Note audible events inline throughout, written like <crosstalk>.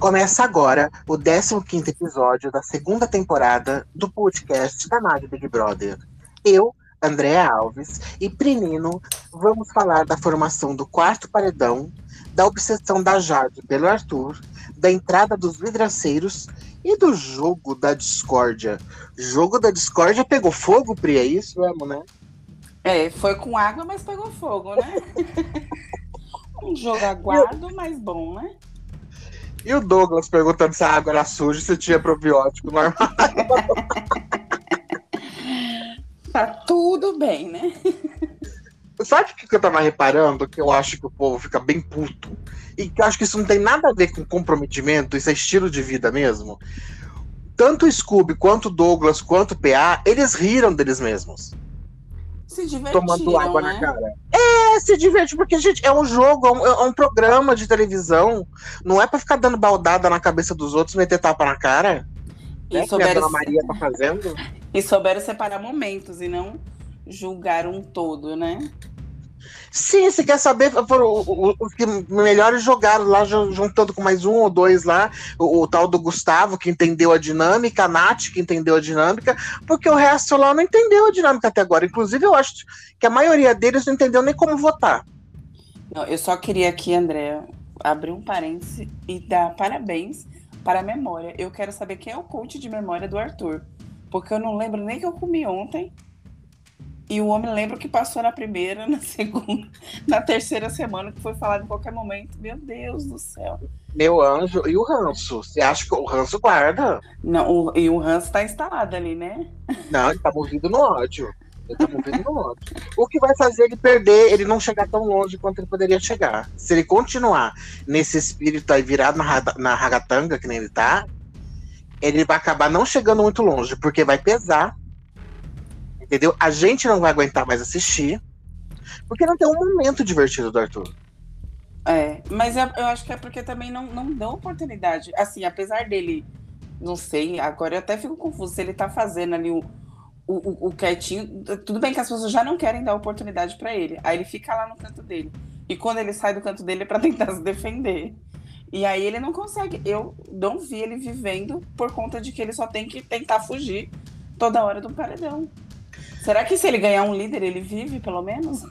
Começa agora o 15 episódio da segunda temporada do podcast da Nave Big Brother. Eu, Andréa Alves e Prinino vamos falar da formação do quarto paredão, da obsessão da Jade pelo Arthur, da entrada dos vidraceiros e do jogo da discórdia. Jogo da discórdia pegou fogo, Pri, é isso mesmo, né? É, foi com água, mas pegou fogo, né? <laughs> um jogo aguado, mas bom, né? E o Douglas perguntando se a água era suja se tinha probiótico normal. tá tudo bem, né? Sabe o que eu tava reparando? Que eu acho que o povo fica bem puto. E que eu acho que isso não tem nada a ver com comprometimento, isso é estilo de vida mesmo. Tanto o Scooby, quanto o Douglas, quanto o PA, eles riram deles mesmos. Se divertiram, Tomando água né? na cara. É, se diverte, porque, gente, é um jogo, é um, é um programa de televisão. Não é pra ficar dando baldada na cabeça dos outros, meter tapa na cara. E, né, que a souberam, Dona Maria tá fazendo. <laughs> e souberam separar momentos e não julgar um todo, né? Sim, se quer saber, foram os que melhores jogaram lá, ju- juntando com mais um ou dois lá, o, o tal do Gustavo, que entendeu a dinâmica, a Nath, que entendeu a dinâmica, porque o resto lá não entendeu a dinâmica até agora. Inclusive, eu acho que a maioria deles não entendeu nem como votar. Não, eu só queria aqui, André, abrir um parêntese e dar parabéns para a memória. Eu quero saber quem é o coach de memória do Arthur. Porque eu não lembro nem que eu comi ontem. E o homem lembra o que passou na primeira, <laughs> na segunda, na terceira semana, que foi falado em qualquer momento. Meu Deus do céu. Meu anjo, e o ranço? Você acha que o ranço guarda? Não, o- e o Hans está instalado ali, né? Não, ele tá movido no ódio. Ele tá movido no ódio. O que vai fazer ele perder, ele não chegar tão longe quanto ele poderia chegar. Se ele continuar nesse espírito aí virado na, na ragatanga, que nem ele tá, ele vai acabar não chegando muito longe, porque vai pesar. Entendeu? A gente não vai aguentar mais assistir. Porque não tem um momento divertido do Arthur. É, mas eu, eu acho que é porque também não, não dão oportunidade. Assim, apesar dele, não sei, agora eu até fico confuso se ele tá fazendo ali o, o, o- o quietinho. Tudo bem que as pessoas já não querem dar oportunidade pra ele. Aí ele fica lá no canto dele. E quando ele sai do canto dele é pra tentar <laughs> se defender. E aí ele não consegue. Eu não vi ele vivendo por conta de que ele só tem que tentar fugir toda hora do paredão. Será que se ele ganhar um líder, ele vive, pelo menos?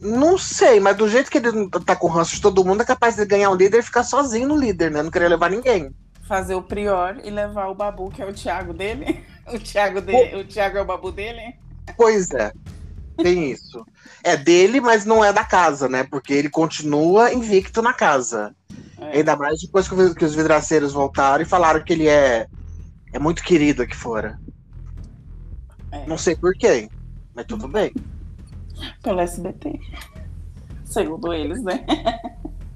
Não sei, mas do jeito que ele tá com o ranço de todo mundo, é capaz de ganhar um líder e ficar sozinho no líder, né? Não querer levar ninguém. fazer o prior e levar o babu, que é o Thiago dele. <laughs> O Thiago, de... o Thiago é o babu dele. Pois é, tem isso. É dele, mas não é da casa, né? Porque ele continua invicto na casa. É. Ainda mais depois que o- que os vidraceiros voltaram e falaram que ele é, é muito querido aqui fora. É, Não sei por quem, mas tudo bem. Pelo SBT. Segundo eles, né?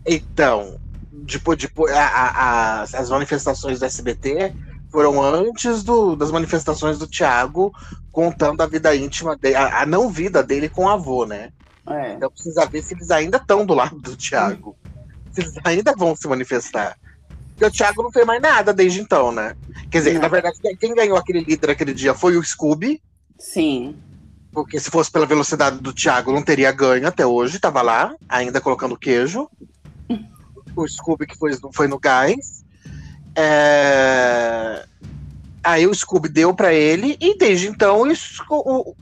Então, depois, depois a- a- as, as manifestações do SBT foram antes do- das manifestações do Thiago contando a vida íntima dele, a, a não vida dele com o avô, né? É. Então precisa ver se eles ainda estão do lado do Thiago. Se eles ainda vão se manifestar. Porque o Thiago não fez mais nada desde então, né? Quer dizer, Não. na verdade, quem- ganhou aquele líder aquele dia foi o Scooby. Sim. Porque se fosse pela velocidade do Thiago, não teria ganho até hoje. Tava lá, ainda colocando queijo. O Scooby que foi, foi no gás. É, Aí o Scooby deu pra ele, e desde então o, o,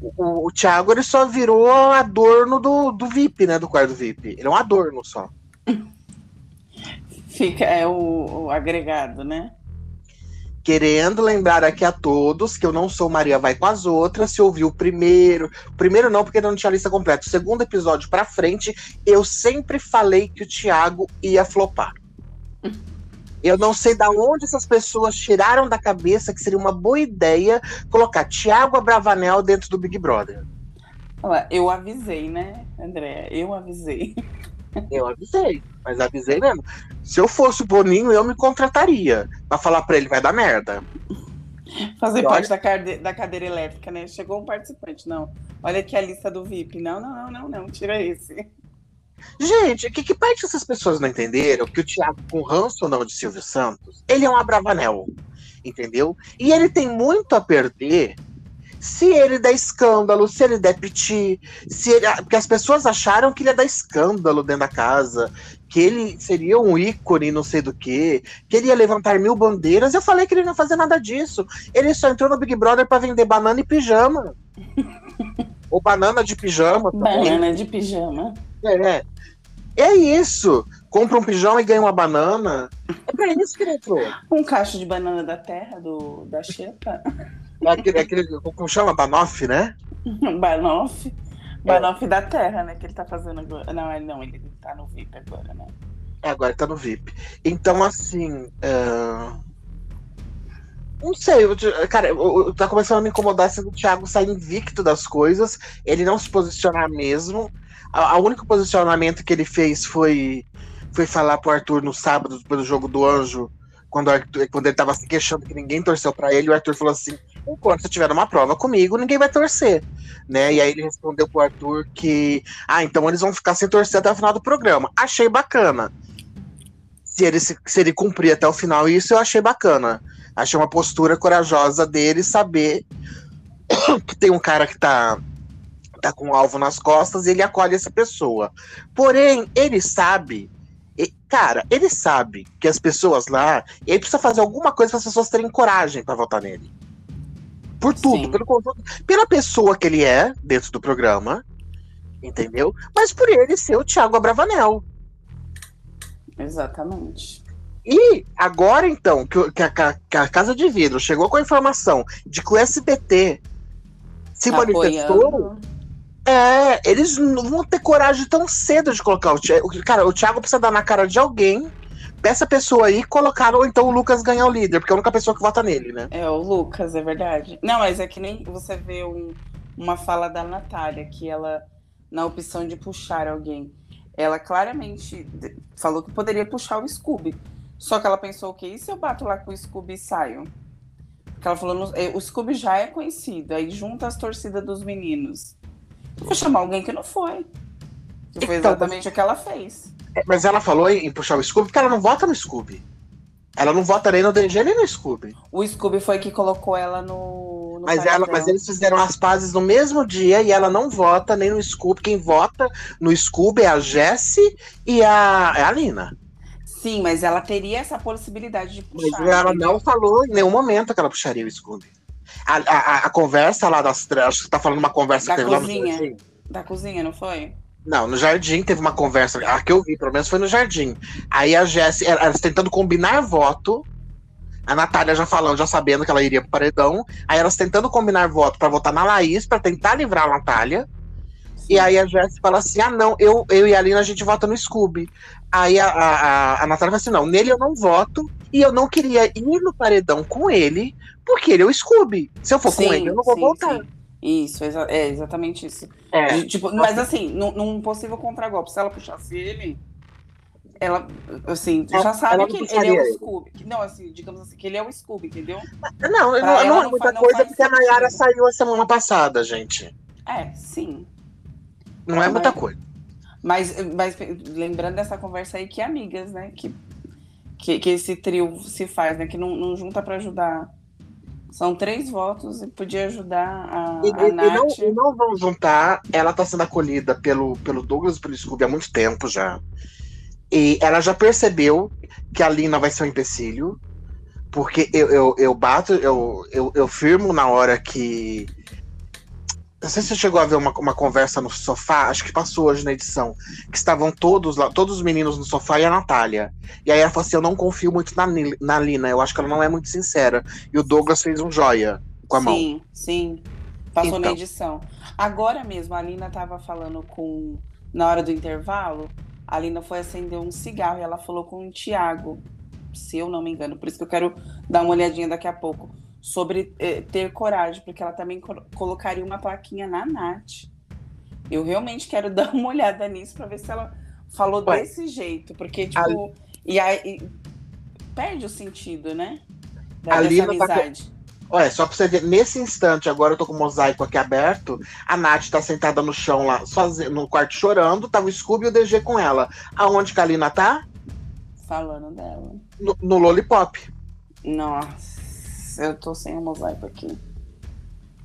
o, o Thiago ele só virou adorno do, do VIP, né? Do quarto VIP. Ele é um adorno só. <laughs> Fica, é o, o agregado, né? Querendo lembrar aqui a todos que eu não sou Maria Vai com as outras. Se ouviu o primeiro, primeiro não, porque não tinha lista completa. O segundo episódio pra frente, eu sempre falei que o Thiago ia flopar. <laughs> Eu não sei da onde essas pessoas tiraram da cabeça que seria uma boa ideia colocar Thiago Abravanel dentro do Big Brother. Eu avisei, né, André? Eu avisei. Eu avisei, mas avisei mesmo. Se eu fosse o Boninho, eu me contrataria pra falar pra ele vai dar merda. Fazer parte da, cade- da cadeira elétrica, né? Chegou um participante, não. Olha aqui a lista do VIP. Não, não, não, não, não. Tira esse. Gente, que, que parte essas pessoas não entenderam que o Thiago, com ranço ou não de Silvio Santos, ele é um Abravanel, entendeu? E ele tem muito a perder Se ele der escândalo, se ele der piti, se ele, porque as pessoas acharam que ele ia dar escândalo dentro da casa, que ele seria um ícone, não sei do que, que ele ia levantar mil bandeiras. Eu falei que ele não ia fazer nada disso. Ele só entrou no Big Brother para vender banana e pijama. <laughs> Ou banana de pijama. Também. Banana de pijama. É, é isso. Compra um pijama e ganha uma banana. É pra isso que ele entrou. Um cacho de banana da terra, do, da Xepa. É aquele, é aquele, como chama? Banoff, né? Banoff. <laughs> Banoff é. da terra, né? Que ele tá fazendo agora. Não, ele não, ele tá no VIP agora, né? É, agora ele tá no VIP. Então, assim. Uh... Não sei, eu, cara, eu, eu, tá começando a me incomodar sendo o Thiago sair invicto das coisas, ele não se posicionar mesmo. O único posicionamento que ele fez foi, foi falar pro Arthur no sábado, depois do jogo do Anjo, quando, Arthur, quando ele tava se queixando que ninguém torceu para ele, o Arthur falou assim: enquanto tiver uma prova comigo, ninguém vai torcer. Né? E aí ele respondeu pro Arthur que, ah, então eles vão ficar sem torcer até o final do programa. Achei bacana. Se ele, se, se ele cumprir até o final isso, eu achei bacana. Achei uma postura corajosa dele saber <coughs> que tem um cara que tá tá com um alvo nas costas e ele acolhe essa pessoa. Porém, ele sabe, cara, ele sabe que as pessoas lá, ele precisa fazer alguma coisa para as pessoas terem coragem para votar nele. Por tudo, pelo conjunto, pela pessoa que ele é dentro do programa, entendeu? Mas por ele ser o Thiago Abravanel. Exatamente. E agora, então, que, que, a, que, a, Casa de Vidro chegou com a informação de que o SBT se manifestou, é, eles não vão ter coragem tão cedo de colocar o Thiago. Cara, o Thiago precisa dar na cara de alguém peça pessoa aí colocar, ou então o Lucas ganhar o líder, porque é a única pessoa que vota nele, né? É, o Lucas, é verdade. Não, mas é que nem você vê um, uma fala da Natália, que ela, na opção de puxar alguém, ela claramente falou que poderia puxar o Scooby. Só que ela pensou, ok, e se eu bato lá com o Scooby e saio? Porque ela falou, é, o Scooby já é conhecido, aí junta as torcidas dos meninos. Vou chamar alguém que não foi. Que foi então, exatamente então, o que ela fez. Mas ela falou em puxar o Scooby porque ela não vota no Scooby. Ela não vota nem no DG nem no Scooby. O Scooby foi que colocou ela no. no mas, ela, mas eles fizeram as pazes no mesmo dia e ela não vota nem no Scooby. Quem vota no Scooby é a Jessie e a, é a Lina. Sim, mas ela teria essa possibilidade de puxar. Mas ela entendeu? não falou em nenhum momento que ela puxaria o Scooby. A, a, a conversa lá das. Acho que você tá falando uma conversa da que teve cozinha. lá no Da cozinha, não foi? Não, no jardim teve uma conversa. A que eu vi, pelo menos, foi no jardim. Aí a Jéssica, elas tentando combinar voto. A Natália já falando, já sabendo que ela iria pro paredão. Aí elas tentando combinar voto para votar na Laís, para tentar livrar a Natália. E aí a Jéssica fala assim: ah, não, eu, eu e a Alina a gente vota no Scooby. Aí a, a, a Natália fala assim: não, nele eu não voto. E eu não queria ir no paredão com ele, porque ele é o Scooby. Se eu for sim, com ele, eu não vou sim, voltar. Sim. Isso, é exatamente isso. É. tipo, mas assim, num, num possível contragolpe, se ela puxasse ele, ela, assim, já sabe que ele é o Scooby. Que, não, assim, digamos assim, que ele é o Scooby, entendeu? Não, não, não, é muita coisa porque a Nayara saiu a semana passada, gente. É, sim. Não é muita coisa. Mas, mas lembrando dessa conversa aí que é amigas, né? Que, que, que esse trio se faz, né? Que não, não junta para ajudar são três votos e podia ajudar a, e, a e, Nath. E não, e não vão juntar. Ela está sendo acolhida pelo, pelo Douglas e pelo Scooby há muito tempo já. E ela já percebeu que a Lina vai ser um empecilho. Porque eu, eu, eu bato, eu, eu, eu firmo na hora que não sei se você chegou a ver uma, uma conversa no sofá, acho que passou hoje na edição, que estavam todos lá, todos os meninos no sofá e a Natália. E aí ela falou assim: Eu não confio muito na, na Lina, eu acho que ela não é muito sincera. E o Douglas fez um joia com a sim, mão. Sim, sim. Passou então. na edição. Agora mesmo, a Lina estava falando com. Na hora do intervalo, a Lina foi acender um cigarro e ela falou com o Tiago, se eu não me engano. Por isso que eu quero dar uma olhadinha daqui a pouco sobre eh, ter coragem, porque ela também co colocaria uma plaquinha na Nath. Eu realmente quero <laughs> dar uma olhada nisso para ver se ela falou Ué. desse jeito, porque, tipo, a... e aí perde o sentido, né? Da, a Lina amizade. Tá... Olha, só pra você ver, nesse instante, agora eu tô com o mosaico aqui aberto, a Nath tá sentada no chão lá, sozinha, no quarto chorando, tava o Scooby e o DG com ela. Aonde que a Lina tá? Falando dela. No, no Lollipop. Nossa. Eu tô sem o mosaico aqui.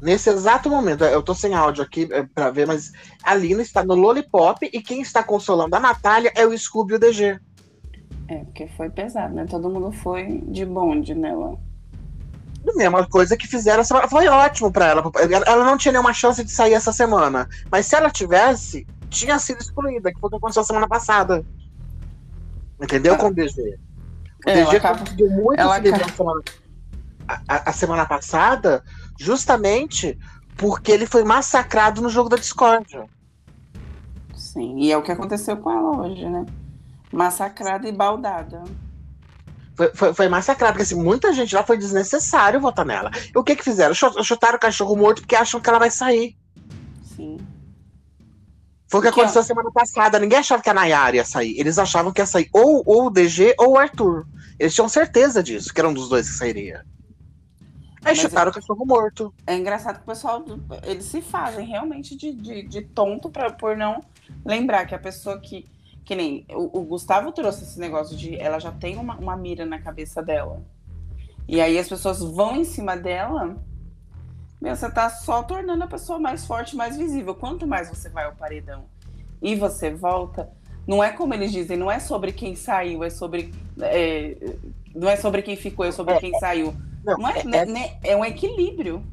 Nesse exato momento, eu tô sem áudio aqui é, pra ver, mas a Lina está no Lollipop e quem está consolando a Natália é o Scooby e o DG. É, porque foi pesado, né? Todo mundo foi de bonde nela. A mesma coisa que fizeram essa semana. Foi ótimo pra ela. Ela não tinha nenhuma chance de sair essa semana. Mas se ela tivesse, tinha sido excluída, que foi o que aconteceu semana passada. Entendeu? Com o DG. O É, ela DG acaba- conseguiu muito ela se livrar acaba- semana, a- a semana passada, justamente porque ele foi massacrado no jogo da discórdia. Sim, e é o que aconteceu com ela hoje, né? Massacrada e baldada. Foi, foi, foi massacrado, porque assim, muita gente lá foi desnecessário votar nela. E o que que fizeram? Chu- Chutaram o cachorro morto porque acham que ela vai sair. Sim. Foi o que aconteceu semana passada. Ninguém achava que a Nayara ia sair. Eles achavam que ia sair ou, ou o DG ou o Arthur. Eles tinham certeza disso, que era um dos dois que sairia. Aí Mas chutaram o cachorro morto. É engraçado que o pessoal, eles se fazem realmente de, de, de tonto pra, por não lembrar que a pessoa que. Que nem o, o Gustavo trouxe esse negócio de ela já tem uma, uma mira na cabeça dela. E aí as pessoas vão em cima dela. Meu, você tá só tornando a pessoa mais forte, mais visível. Quanto mais você vai ao paredão e você volta, não é como eles dizem, não é sobre quem saiu, é sobre. é, não é sobre quem ficou, é sobre É, quem saiu. Não, Não é, é- né- né- é um equilíbrio.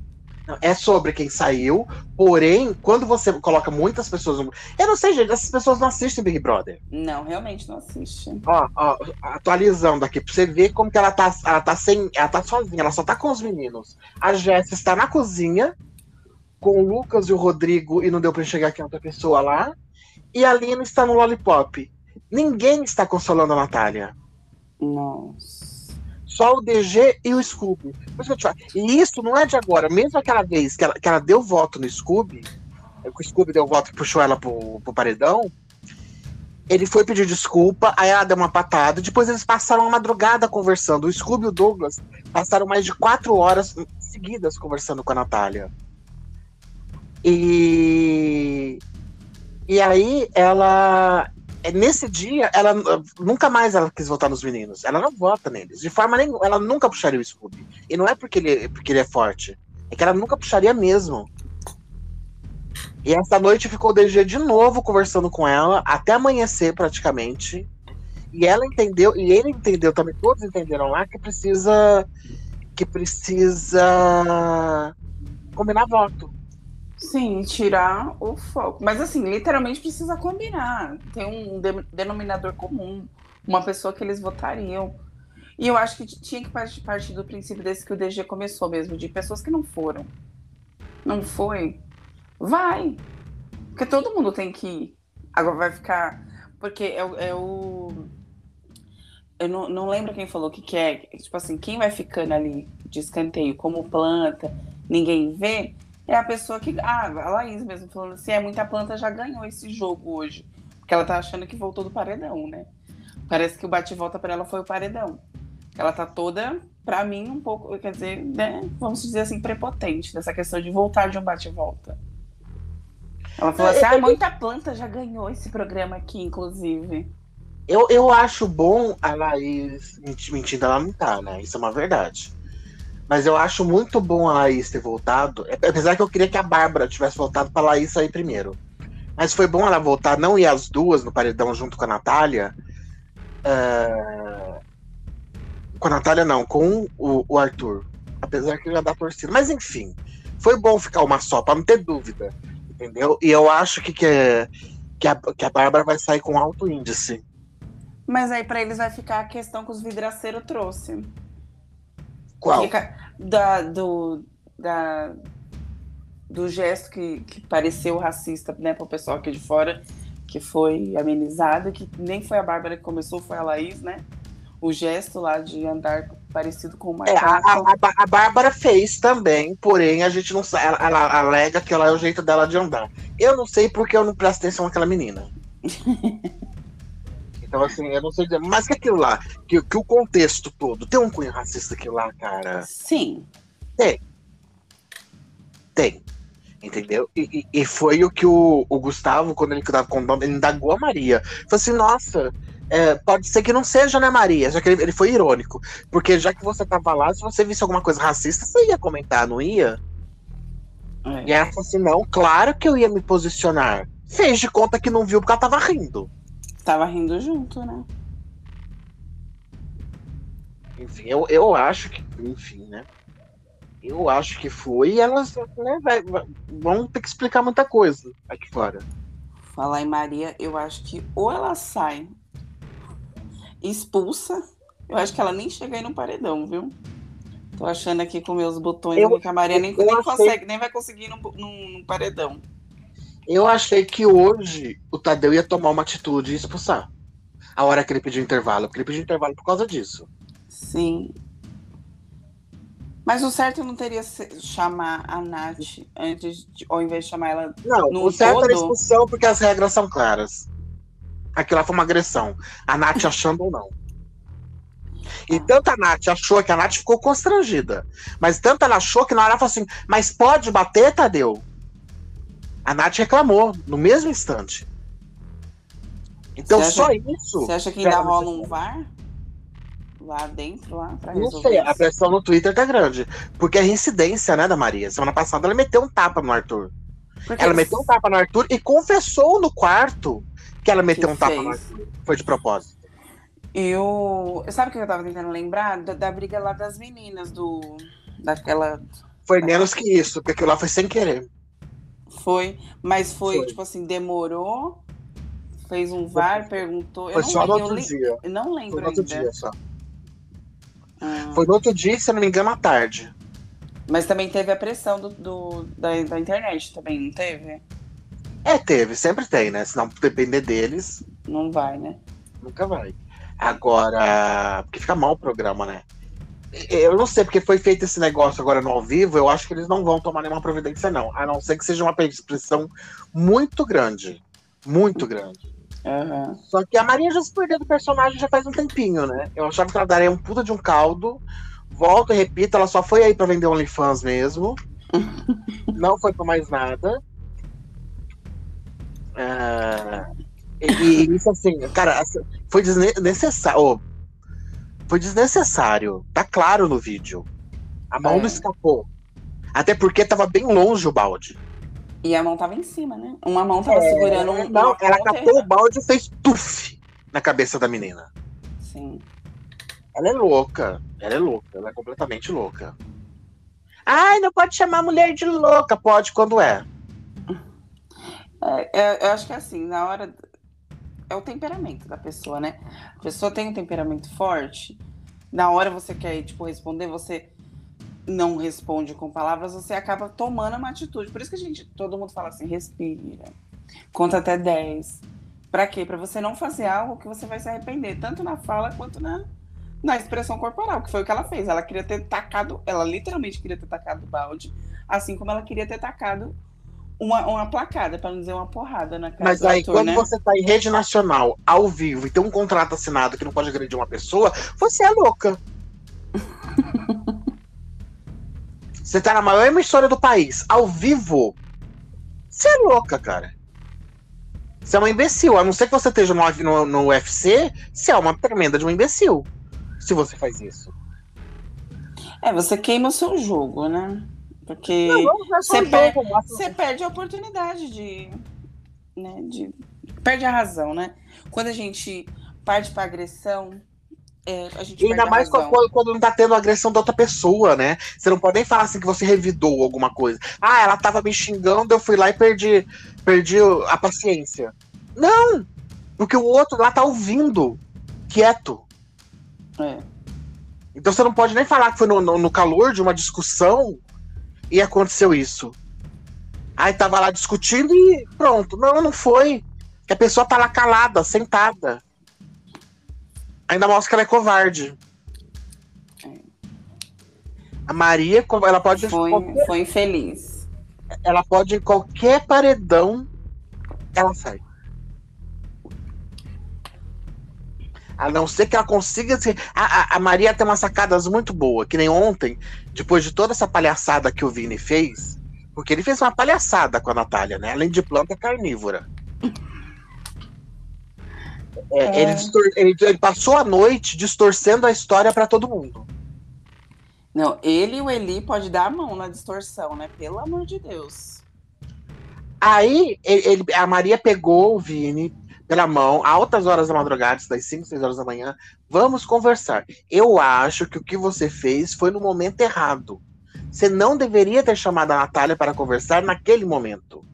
É sobre quem saiu, porém, quando você coloca muitas pessoas no. Eu não sei, gente, essas pessoas não assistem Big Brother. Não, realmente não assiste. Ó, ó, atualizando aqui, pra você ver como que ela tá, ela tá sem. Ela tá sozinha, ela só tá com os meninos. A Jéssica está na cozinha, com o Lucas e o Rodrigo, e não deu pra enxergar quem é outra pessoa lá. E a Lina está no Lollipop. Ninguém está consolando a Natália. Nossa. Só o DG e o Scooby. Por isso. E isso não é de agora. Mesmo aquela vez que ela, que ela deu voto no Scooby, que o Scooby deu voto e puxou ela pro, pro paredão, ele foi pedir desculpa, aí ela deu uma patada. Depois eles passaram a madrugada conversando. O Scooby e o Douglas passaram mais de quatro horas seguidas conversando com a Natália. E. E aí ela. É, Nesse dia, ela nunca mais ela quis votar nos meninos. Ela não vota neles. De forma nenhuma. Ela nunca puxaria o Scooby. E não é porque ele, porque ele é forte. É que ela nunca puxaria mesmo. E essa noite ficou o DG de novo conversando com ela, até amanhecer praticamente. E ela entendeu, e ele entendeu também, todos entenderam lá que precisa. Que precisa combinar voto. Sim, tirar o foco. Mas assim, literalmente precisa combinar. Tem um de- denominador comum. Uma pessoa que eles votariam. E eu acho que tinha que partir, do princípio desse que o DG começou mesmo, de pessoas que não foram. Não foi? Vai! Porque todo mundo tem que ir. Agora vai ficar. Porque é, é o. Eu não, não lembro quem falou o que, que é. Tipo assim, quem vai ficando ali de escanteio como planta, ninguém vê, é a pessoa que. Ah, a Laís mesmo falando assim, é muita planta já ganhou esse jogo hoje. Porque ela tá achando que voltou do paredão, né? Parece que o bate-volta pra ela foi o paredão. Ela tá toda, pra mim, um pouco, quer dizer, né? Vamos dizer assim, prepotente nessa questão de voltar de um bate-volta. Ela falou assim: é, ah, muita planta já ganhou esse programa aqui, inclusive. Eu, eu acho bom a Laís menti- mentindo, ela não tá, né? Isso é uma verdade. Mas eu acho muito bom a Laís ter voltado. é- Apesar que eu queria que a Bárbara tivesse voltado pra Laís sair primeiro. Mas foi bom ela voltar, não ir as duas no paredão junto com a Natália. É, Com a Natália, não, com o, o Arthur. Apesar que já dá torcida. Mas enfim, foi bom ficar uma só, pra não ter dúvida. Entendeu? E eu acho que, que, é- que, a, que a Bárbara vai sair com alto índice. Mas aí pra eles vai ficar a questão que os vidraceiros trouxe. Qual? Da, do, da, do gesto que, que pareceu racista né, para o pessoal aqui de fora, que foi amenizado, que nem foi a Bárbara que começou, foi a Laís, né? O gesto lá de andar parecido com uma É, a, a, a- Bárbara fez também, porém a gente não sabe. Ela, ela alega que ela é o jeito dela de andar. Eu não sei porque eu não presto atenção naquela menina. <laughs> então, assim, eu não sei dizer. Mas que aquilo lá, que, que o contexto todo, tem um cunho racista aquilo lá, cara. Sim. Tem. Entendeu? E, e- e foi o que o, o Gustavo, quando ele tava contando, ele indagou a Maria. Falou assim, nossa, é, pode ser que não seja, né, Maria? Só que ele, ele foi irônico. Porque já que você tava lá, se você visse alguma coisa racista, você ia comentar, não ia? É. E ela falou assim: não, claro que eu ia me posicionar. Fez de conta que não viu porque ela tava rindo. Tava rindo junto, né? Enfim, eu, eu acho que. Enfim, né? Eu acho que foi e elas né, vai, vai, vão ter que explicar muita coisa aqui fora. Falar em Maria, eu acho que ou ela sai expulsa, eu acho que ela nem chega aí no paredão, viu? Tô achando aqui com meus botões eu, que a Maria nem, nem consegue, nem vai conseguir no, no, paredão. Eu achei que hoje o Tadeu ia tomar uma atitude e expulsar. A hora que ele pediu intervalo, porque ele pediu intervalo por causa disso. Sim. Mas o certo não teria chamar a Nath antes, de, ao invés de chamar ela. Não, o certo todo? era expulsão porque as regras são claras. Aquilo foi uma agressão. A Nath achando ou não. E tanto a Nath achou que a Nath ficou constrangida. Mas tanto ela achou que na hora ela falou assim: Mas pode bater, Tadeu? A Nath reclamou no mesmo instante. Então acha, só isso. Você acha que ainda rola um VAR? Lá dentro, lá, pra Não sei, isso? a pressão no Twitter tá grande. Porque é reincidência, né, da Maria? Semana passada ela meteu um tapa no Arthur. Porque ela meteu um tapa no Arthur e confessou no quarto que ela meteu que um tapa fez. no Arthur. Foi de propósito. Eu. Sabe o que eu tava tentando lembrar? Da, da, briga lá das meninas, do. Daquela. Foi menos que isso, porque aquilo lá foi sem querer. Foi, mas foi, foi. tipo assim, demorou, fez um VAR, perguntou. Foi só no outro eu dia. Eu não lembro. Foi no outro ainda. dia só. Ah. Foi no outro dia, se eu não me engano, à tarde. Mas também teve a pressão do, do da, da internet, também, não teve? É, teve, sempre tem, né? Se não depender deles. Não vai, né? Nunca vai. Agora, porque fica mal o programa, né? Eu não sei porque foi feito esse negócio agora no ao vivo. Eu acho que eles não vão tomar nenhuma providência, não. A não ser que seja uma expressão muito grande. Muito grande. Uhum. Só que a Maria já se perdeu do personagem já faz um tempinho, né? Eu achava que ela daria um puta de um caldo. Volto e repito, ela só foi aí pra vender OnlyFans mesmo. <laughs> não foi pra mais nada. Uh, e, e, isso assim, cara, assim, foi desnecessário. Foi desnecessário. Tá claro no vídeo. A mão é. não escapou. Até porque tava bem longe o balde. E a mão tava em cima, né? Uma mão tava é, segurando um. Não, ela capou o balde e fez tuf na cabeça da menina. Sim. Ela é louca. Ela é louca. Ela é completamente louca. Ai, não pode chamar a mulher de louca. Pode quando é. é, é eu acho que é assim, na hora é o temperamento da pessoa, né? A pessoa tem um temperamento forte. Na hora você quer, tipo, responder, você não responde com palavras, você acaba tomando uma atitude. Por isso que a gente, todo mundo fala assim, respira, conta até 10. Pra quê? Pra você não fazer algo que você vai se arrepender, tanto na fala quanto na, na expressão corporal, que foi o que ela fez. Ela queria ter tacado, ela literalmente queria ter tacado o balde, assim como ela queria ter tacado uma, uma placada, para não dizer uma porrada na cara Mas aí, ator, quando né? você tá em rede nacional, ao vivo, e tem um contrato assinado que não pode agredir uma pessoa, você é louca. <laughs> você tá na maior emissora do país, ao vivo. Você é louca, cara. Você é uma imbecil. A não ser que você esteja no, no, no UFC, você é uma tremenda de um imbecil. Se você faz isso. É, você queima o seu jogo, né? Porque você, per você perde a oportunidade de, né, de. Perde a razão, né? Quando a gente parte para agressão, é, a gente e ainda mais quando, quando, não tá tendo agressão da outra pessoa, né? Você não pode nem falar assim que você revidou alguma coisa. Ah, ela tava me xingando, eu fui lá e perdi, perdi a paciência. Não! Porque o outro lá tá ouvindo, quieto. É. Então você não pode nem falar que foi no, no, no calor de uma discussão e aconteceu isso. Aí tava lá discutindo e pronto. Não, não foi. Que a pessoa tá lá calada, sentada. Ainda mostra que ela é covarde. A Maria, ela pode. Foi, qualquer... foi infeliz. Ela pode, em qualquer paredão, ela sai. A não ser que ela consiga. A, a, a Maria tem umas sacadas muito boas, que nem ontem, depois de toda essa palhaçada que o Vini fez, porque ele fez uma palhaçada com a Natália, né? Além de planta carnívora. É, é. Ele, ele, ele, passou a noite distorcendo a história para todo mundo. Não, ele e o Eli pode dar a mão na distorção, né? Pelo amor de Deus. Aí ele, a Maria pegou o Vini pela mão, altas horas da madrugada, das 5, 6 horas da manhã. Vamos conversar. Eu acho que o que você fez foi no momento errado. Você não deveria ter chamado a Natália para conversar naquele momento.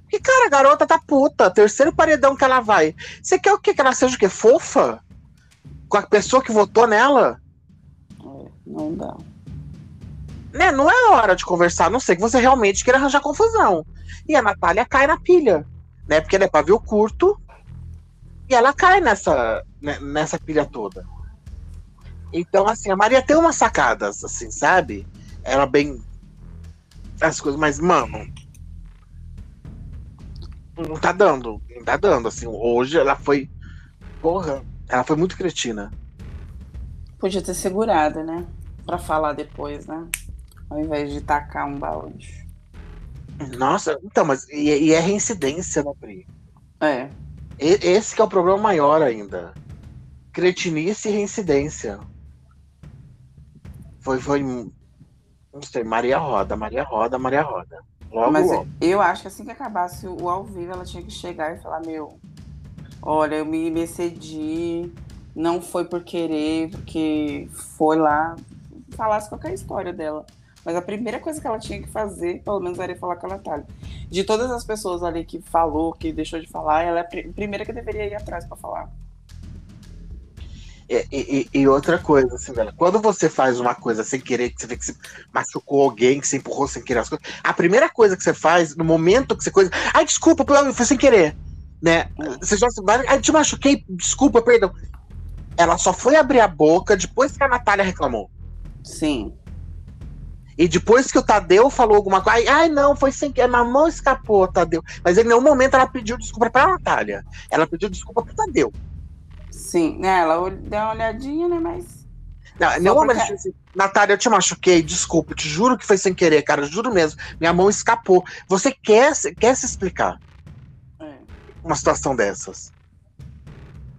Porque, cara, a garota tá puta. Terceiro paredão que ela vai. Você quer o quê? Que ela seja o quê? Fofa? Com a pessoa que votou nela? É, não dá. Né? Não é hora de conversar, a não sei que você realmente queira arranjar confusão. E a Natália cai na pilha, né? Porque ela é pavio curto e ela cai nessa, né, nessa pilha toda. Então, assim, a Maria tem umas sacadas, assim, sabe? Ela bem. As coisas, mas, mano. Não tá dando. Não tá dando. Assim, hoje ela foi. Porra, ela foi muito cretina. Podia ter segurado, né? Pra falar depois, né? Ao invés de tacar um balde. Nossa, então, mas. E, e é reincidência, né, Pri? É. E, esse que é o problema maior ainda. Cretinice e reincidência. Foi, foi não sei, Maria Roda, Maria Roda, Maria Roda. Logo, Mas logo. eu acho que assim que acabasse o ao vivo, ela tinha que chegar e falar, meu, olha, eu me, me excedi, não foi por querer, porque foi lá, falasse qualquer história dela. Mas a primeira coisa que ela tinha que fazer, pelo menos, era falar com a Natália. De todas as pessoas ali que falou, que deixou de falar, ela é a primeira que deveria ir atrás para falar. E, e, e, outra coisa, assim, velho, quando você faz uma coisa sem querer, que você vê que você machucou alguém, que você empurrou sem querer as coisas, a primeira coisa que você faz, no momento que você coisa. Ai, desculpa, foi sem querer. Né? Você já vai. Ai, te machuquei, desculpa, perdão. Ela só foi abrir a boca depois que a Natália reclamou. Sim. E depois que o Tadeu falou alguma coisa, ai, não, foi sem querer, a mão escapou, Tadeu. Mas em nenhum momento ela pediu desculpa pra Natália. Ela pediu desculpa pro Tadeu. Sim, né, ela deu uma olhadinha, né? Mas. Não, não porque... momento assim, Natália, eu te machuquei, desculpa, te juro que foi sem querer, cara, juro mesmo. Minha mão escapou. Você quer, quer se explicar? É. Uma situação dessas.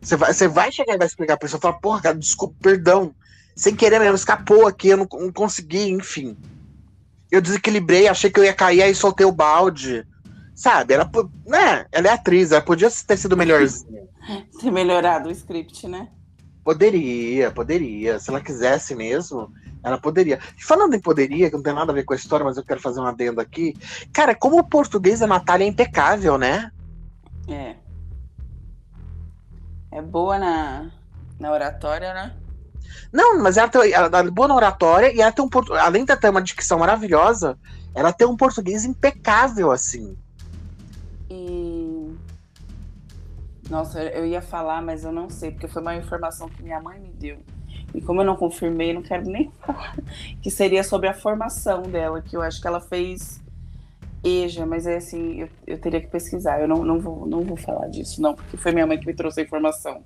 Você vai, você vai chegar e vai explicar pra pessoa, falar, porra, cara, desculpa, perdão. Sem querer mesmo, escapou aqui, eu não, não consegui, enfim. Eu desequilibrei, achei que eu ia cair, aí soltei o balde. Sabe, ela, né, ela é atriz, ela podia ter sido melhorzinha. <laughs> ter melhorado o script, né? Poderia, poderia. Se ela quisesse mesmo, ela poderia. Falando em poderia, que não tem nada a ver com a história, mas eu quero fazer um adendo aqui. Cara, como o português da Natália é impecável, né? É. É boa na, na oratória, né? Não, mas ela, tem, ela é boa na oratória e ela tem um além de ter uma dicção maravilhosa, ela tem um português impecável, assim. E nossa, eu ia falar, mas eu não sei, porque foi uma informação que minha mãe me deu. E como eu não confirmei, não quero nem <laughs> falar. Que seria sobre a formação dela, que eu acho que ela fez EJA, mas é assim, eu, eu teria que pesquisar. Eu não, não, vou, não vou falar disso, não, porque foi minha mãe que me trouxe a informação.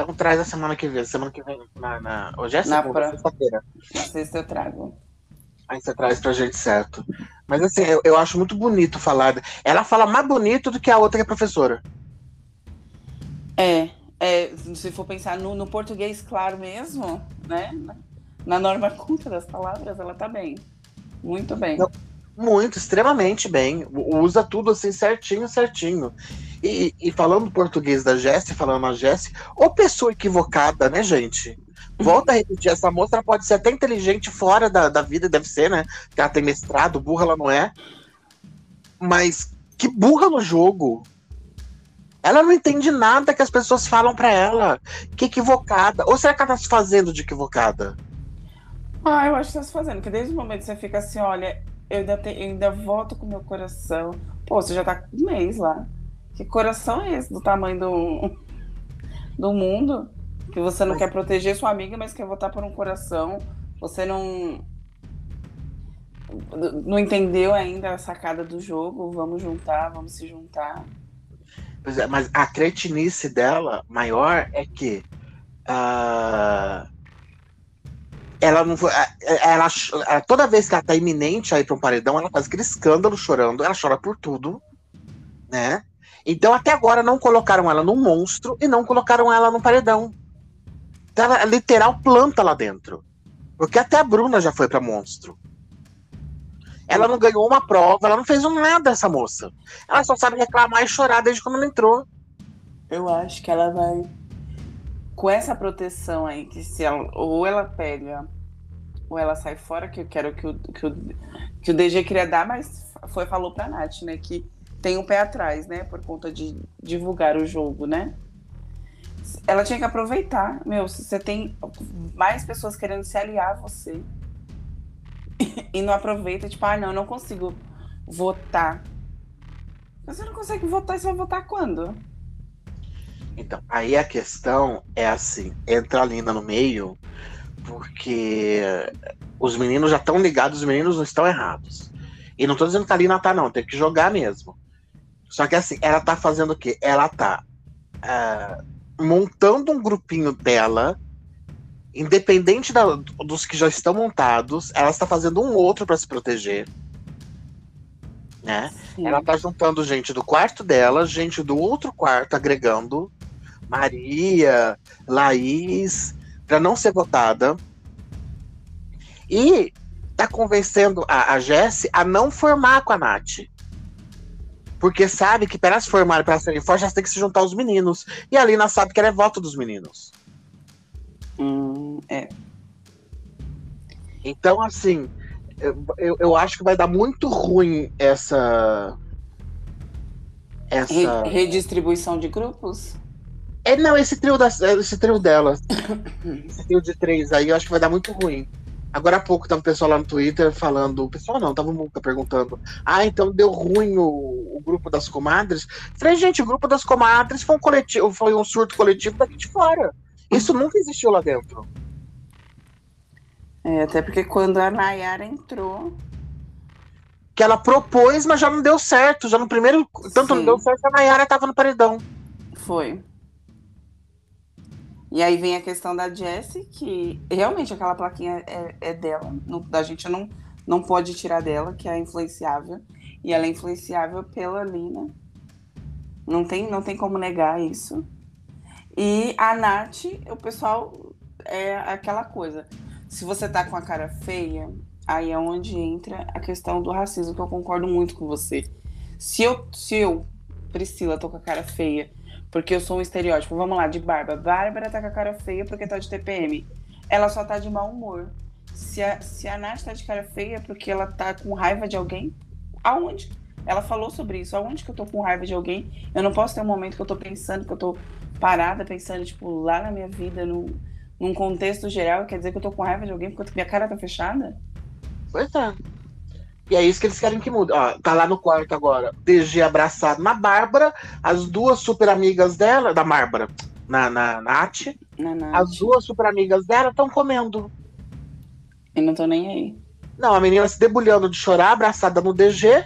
Então traz a semana que vem. Semana que vem, na, na... hoje é segunda, pra... sexta-feira. Na sexta eu trago. Aí você traz pra gente certo. Mas assim, eu, eu acho muito bonito falar. Ela fala mais bonito do que a outra que é professora. É, é, se for pensar no, no, português claro mesmo, né? Na norma culta das palavras, ela tá bem. Muito bem. Não, muito, extremamente bem. Usa tudo assim certinho, certinho. E, e falando português da Jessie, falando a Jessie, ou pessoa equivocada, né, gente? Volta a repetir, essa moça pode ser até inteligente fora da, da vida, deve ser, né? Que ela tem mestrado, burra ela não é. Mas que burra no jogo. Ela não entende nada que as pessoas falam para ela. Que equivocada. Ou será que ela tá se fazendo de equivocada? Ah, eu acho que tá se fazendo. Porque desde o momento que você fica assim, olha, eu ainda, te, eu ainda volto com meu coração. Pô, você já tá um mês lá. Que coração é esse do tamanho do, do mundo? Que você não mas... quer proteger sua amiga, mas quer votar por um coração. Você não. Não entendeu ainda a sacada do jogo. Vamos juntar, vamos se juntar. Pois é, mas a cretinice dela maior é que uh, ela não ela, ela, toda vez que ela tá iminente a ir para um paredão, ela faz aquele escândalo chorando, ela chora por tudo, né? Então até agora não colocaram ela num monstro e não colocaram ela no paredão. Ela literal planta lá dentro. Porque até a Bruna já foi para monstro. Ela não ganhou uma prova, ela não fez um nada, essa moça. Ela só sabe reclamar e chorar desde quando ela entrou. Eu acho que ela vai. Com essa proteção aí, que se ela, ou ela pega, ou ela sai fora, que eu quero que o, que o, que o DG queria dar, mas foi falou pra Nath, né? Que tem um pé atrás, né? Por conta de divulgar o jogo, né? Ela tinha que aproveitar. Meu, se você tem mais pessoas querendo se aliar a você <laughs> e não aproveita, tipo, ah, não, não consigo votar. Você não consegue votar, você vai votar quando? Então, aí a questão é assim, entra a Lina no meio, porque os meninos já estão ligados, os meninos não estão errados. E não tô dizendo que a Lina tá, não, tem que jogar mesmo. Só que assim, ela tá fazendo o quê? Ela tá uh, montando um grupinho dela, independente da, dos que já estão montados, ela está fazendo um outro para se proteger. Né? Ela tá juntando gente do quarto dela, gente do outro quarto, agregando Maria, Laís, para não ser votada. E tá convencendo a, a Jess a não formar com a Nath. Porque sabe que para se formar para serem fortes, elas têm que se juntar aos meninos. E a Lina sabe que ela é voto dos meninos. Hum, é. Então, assim, eu, eu acho que vai dar muito ruim essa. Essa. Redistribuição de grupos? É, não, esse trio, das, esse trio delas. <coughs> esse trio de três aí, eu acho que vai dar muito ruim. Agora há pouco tava o pessoal lá no Twitter falando, o pessoal não, tava o perguntando, ah, então deu ruim o, o, grupo das comadres. Falei, gente, o grupo das comadres foi um coletivo, foi um surto coletivo daqui de fora. Isso nunca existiu lá dentro. É, até porque quando a Nayara entrou. Que ela propôs, mas já não deu certo. Já no primeiro. Tanto Sim. não deu certo que a Nayara tava no paredão. Foi. E aí vem a questão da Jessie, que realmente aquela plaquinha é, é dela. Não, a gente não, não pode tirar dela, que é influenciável. E ela é influenciável pela Lina. Não tem, não tem como negar isso. E a Nath, o pessoal é aquela coisa. Se você tá com a cara feia, aí é onde entra a questão do racismo, que eu concordo muito com você. Se eu, se eu Priscila, tô com a cara feia porque eu sou um estereótipo. Vamos lá, de Barba. Bárbara tá com a cara feia porque tá de TPM. Ela só tá de mau humor. Se a, se a Nath tá de cara feia porque ela tá com raiva de alguém, aonde? Ela falou sobre isso. Aonde que eu tô com raiva de alguém? Eu não posso ter um momento que eu tô pensando, que eu tô parada pensando, tipo, lá na minha vida, no, num contexto geral, quer dizer que eu tô com raiva de alguém porque minha cara tá fechada? Pois é. E é isso que eles querem que mude. Ó, tá lá no quarto agora. DG abraçado na Bárbara, as duas super amigas dela, da Bárbara, na, na Nath, na Nath. As duas super amigas dela estão comendo. E não tô nem aí. Não, a menina se debulhando de chorar, abraçada no DG.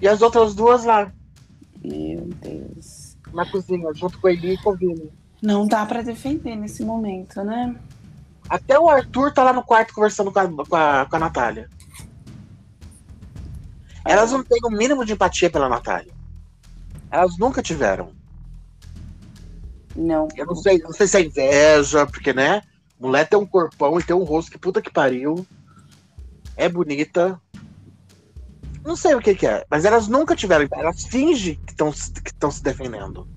E as outras duas lá. Meu Deus. Na cozinha, junto com ele e com o Vini. Não dá para defender nesse momento, né? Até o Arthur tá lá no quarto conversando com a, com a, com a Natália. Elas não têm o mínimo de empatia pela Natália. Elas nunca tiveram. Não. Eu não sei, não sei se é inveja, porque, né? Mulher tem um corpão e tem um rosto que puta que pariu. É bonita. Não sei o que, que é, mas elas nunca tiveram. Elas fingem que estão que se defendendo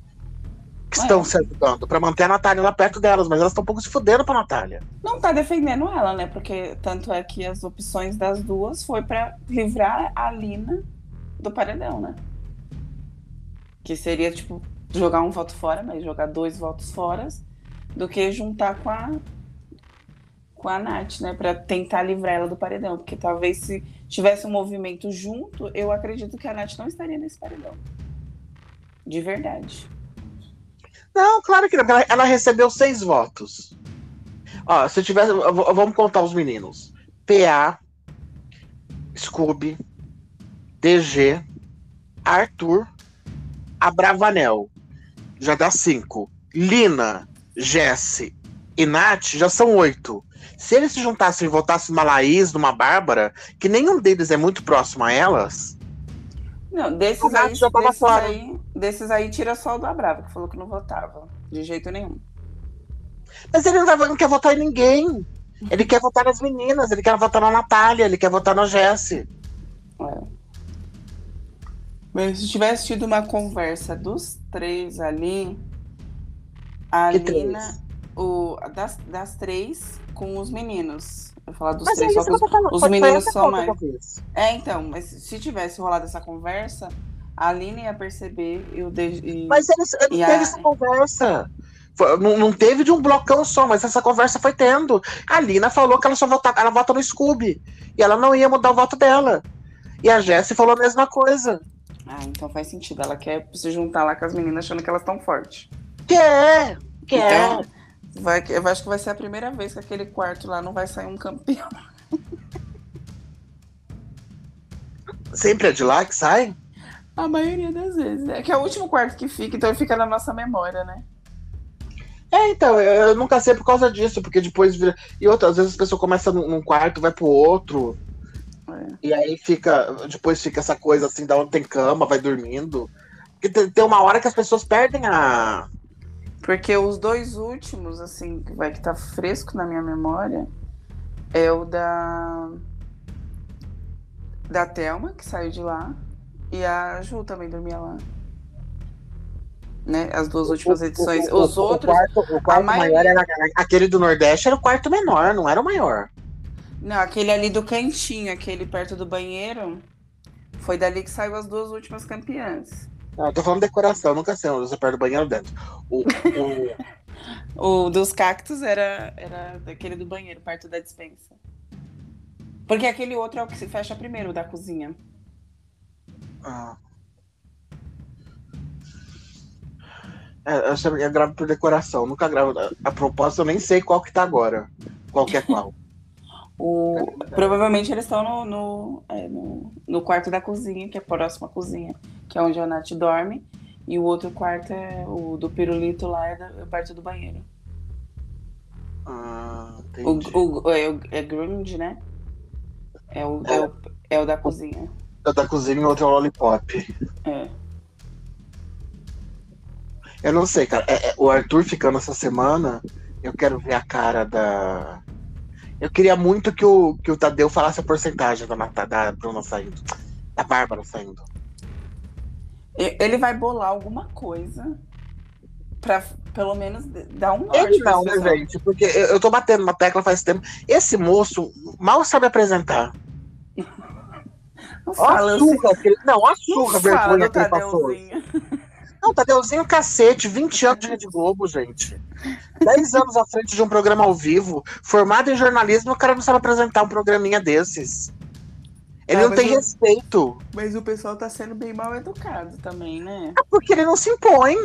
que estão se ajudando para manter a Natália lá perto delas, mas elas estão um pouco se fudendo pra Natália. Não tá defendendo ela, né? Porque tanto é que as opções das duas foi para livrar a Lina do paredão, né? Que seria, tipo, jogar um voto fora, mas jogar dois votos fora, do que juntar com a com a Nath, né, para tentar livrar ela do paredão, porque talvez se tivesse um movimento junto, eu acredito que a Nath não estaria nesse paredão. De verdade. Não, claro que não. Ela, ela recebeu seis votos. Ó, se tivesse. Vamos contar os meninos: PA, Scooby, DG, Arthur, Abravanel. Já dá cinco. Lina, Jesse e Nath já são oito. Se eles se juntassem e votassem uma Laís, numa Bárbara, que nenhum deles é muito próximo a elas. Não, desses, aí, desses aí, Desses aí, tira só o da Brava, que falou que não votava. De jeito nenhum. Mas ele não, não quer votar em ninguém. Ele quer votar nas meninas, ele quer votar na Natália, ele quer votar na Jessie. É. Mas se tivesse tido uma conversa dos três ali, a Que Lina, três? o, das, das três com os meninos. Falar dos Mas é três, só isso que os, os meninos são mais. É, então, mas se tivesse rolado essa conversa, a Lina ia perceber e o de... e- Mas eles, eles E a- teve essa conversa. Foi- não, não teve de um blocão só, mas essa conversa foi tendo. A Lina falou que ela só vota, ela vota no Scooby. E ela não ia mudar o voto dela. E a Jessie falou a mesma coisa. Ah, então faz sentido. Ela quer se juntar lá com as meninas achando que elas estão fortes. Quer, quer. Então, vai, eu acho que vai ser a primeira vez que aquele quarto lá não vai sair um campeão. Sempre é de lá que sai? A maioria das vezes. É que é o último quarto que fica, então fica na nossa memória, né? É, então, eu, eu nunca sei por causa disso, porque depois vira. E outras vezes a pessoa começa num, num quarto, vai pro outro. É. E aí fica. Depois fica essa coisa assim, da onde tem cama, vai dormindo. Porque tem, tem uma hora que as pessoas perdem a. Porque os dois últimos, assim, que vai que tá fresco na minha memória, é o da. Da Thelma, que saiu de lá, e a Ju também dormia lá. Né? As duas últimas edições. O- o- Os o- outros. O quarto, o quarto maioria- maior era. Aquele do Nordeste era o quarto menor, não era o maior. Não, aquele ali do cantinho, aquele perto do banheiro, foi dali que saiu as duas últimas campeãs. Não, eu tô falando decoração, nunca sei onde você perde o banheiro dentro. O, o- <laughs> O dos cactos era, era daquele do banheiro, perto da dispensa. Porque aquele outro é o que se fecha primeiro, o da cozinha. ah. É, eu sempre eu gravo por decoração, nunca gravo. A propósito, eu nem sei qual que tá agora. Qual que é qual. O, provavelmente eles estão no, no, é, no, no quarto da cozinha, que é próximo à cozinha, que é onde a Nath dorme. E o outro quarto é o do pirulito lá, é, da, é perto do banheiro. Ah, O, entendi. o, é, o- é grunge, né? É o, é, o, é o da cozinha. O da cozinha e o outro é o lollipop. É. Eu não sei, cara. É- é- o Arthur ficando essa semana, eu quero ver a cara da. Eu queria muito que o, que o Tadeu falasse a porcentagem da, da Bruna saindo. Da Bárbara saindo. Ele vai bolar alguma coisa pra pelo menos dar um norte. Ele não, né, gente? Porque eu, eu tô batendo na tecla faz tempo. Esse moço mal sabe apresentar. <laughs> Não a fala assim. que ele- não, ó a Não surra, fala vergonha que ele passou. <laughs> Não, Tadeuzinho cacete, 20 anos de Rede Globo, gente. 10 anos à frente de um programa ao vivo, formado em jornalismo, o cara não sabe apresentar um programinha desses. Ele Ah, não tem respeito. Mas o pessoal tá sendo bem mal educado também, né? É porque ele não se impõe.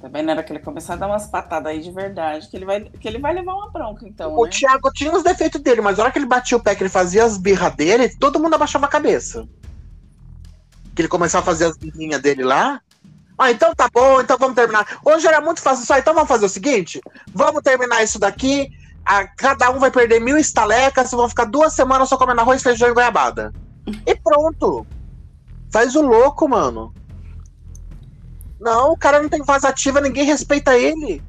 Também não era que ele começar a dar umas patadas aí de verdade, que ele vai, que ele vai levar uma bronca, então, O né? Thiago tinha os defeitos dele, mas na hora que ele batia o pé, que ele fazia as birras dele, todo mundo abaixava a cabeça. Que ele começava a fazer as birrinhas dele lá. Ah, então tá bom, então vamos terminar. Hoje era muito fácil só, então vamos fazer o seguinte: vamos terminar isso daqui. a- cada um vai perder mil estalecas, vão ficar duas semanas só comendo arroz, feijão e goiabada. E pronto. Faz o louco, mano. Não, o cara não tem voz ativa, ninguém respeita ele.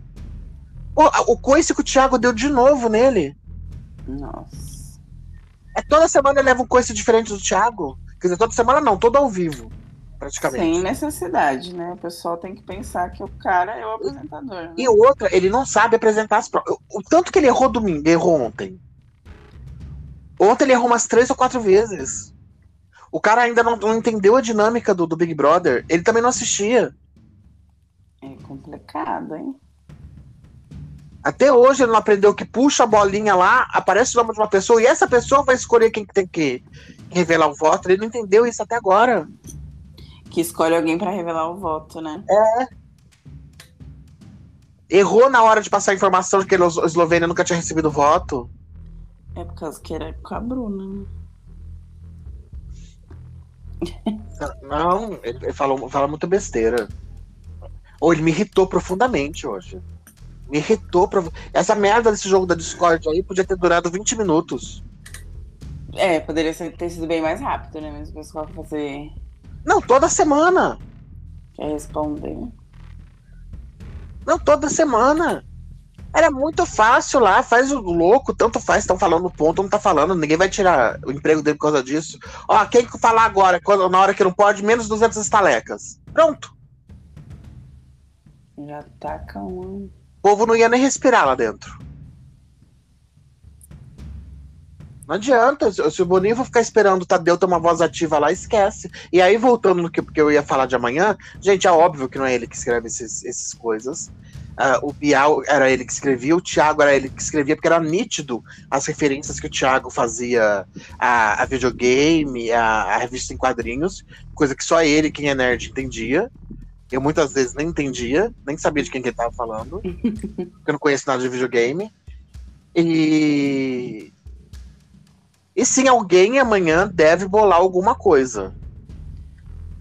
O, o coice que o Thiago deu de novo nele. Nossa. É toda semana ele leva um coice diferente do Thiago. Quer dizer, toda semana não, todo ao vivo. Praticamente. Sem necessidade, né? O pessoal tem que pensar que o cara é o apresentador. Né? E outra, ele não sabe apresentar as provas. O tanto que ele errou domingo, errou ontem. Ontem ele errou umas três ou quatro vezes. O cara ainda não, não entendeu a dinâmica do, do Big Brother. Ele também não assistia. É complicado, hein? Até hoje ele não aprendeu que puxa a bolinha lá, aparece o nome de uma pessoa e essa pessoa vai escolher quem que tem que revelar o voto. Ele não entendeu isso até agora. Que escolhe alguém pra revelar o voto, né? Errou na hora de passar a informação de que a Eslovênia nunca tinha recebido voto. É por causa que era com a Bruna, né? <laughs> Não, ele, ele falou, fala muita besteira. Ou ele me irritou profundamente hoje. Me irritou. profu- Essa merda desse jogo da Discord aí podia ter durado 20 minutos. É, poderia ser- ter sido bem mais rápido, né? Mas o pessoal fazer. Não, toda semana. Quer responder. Não, toda semana. Era muito fácil lá, faz o louco, tanto faz, estão falando ponto, não tá falando, ninguém vai tirar o emprego dele por causa disso. Ó, quem que falar agora, quando, na hora que não pode, menos 200 estalecas. Pronto. Já tá calmando. Povo não ia nem respirar lá dentro. Não adianta, se o Boninho for ficar esperando o Tadeu ter uma voz ativa lá, esquece. E aí, voltando no que porque eu ia falar de amanhã, gente, é óbvio que não é ele que escreve esses, essas coisas. Uh, o Bial era ele que escrevia, o Thiago era ele que escrevia, porque era nítido as referências que o Thiago fazia a, a videogame, a, a, revista em quadrinhos, coisa que só ele, quem é nerd, entendia. Eu muitas vezes nem entendia, nem sabia de quem que ele estava falando, <laughs> porque eu não conheço nada de videogame. E. E sim, alguém amanhã deve bolar alguma coisa.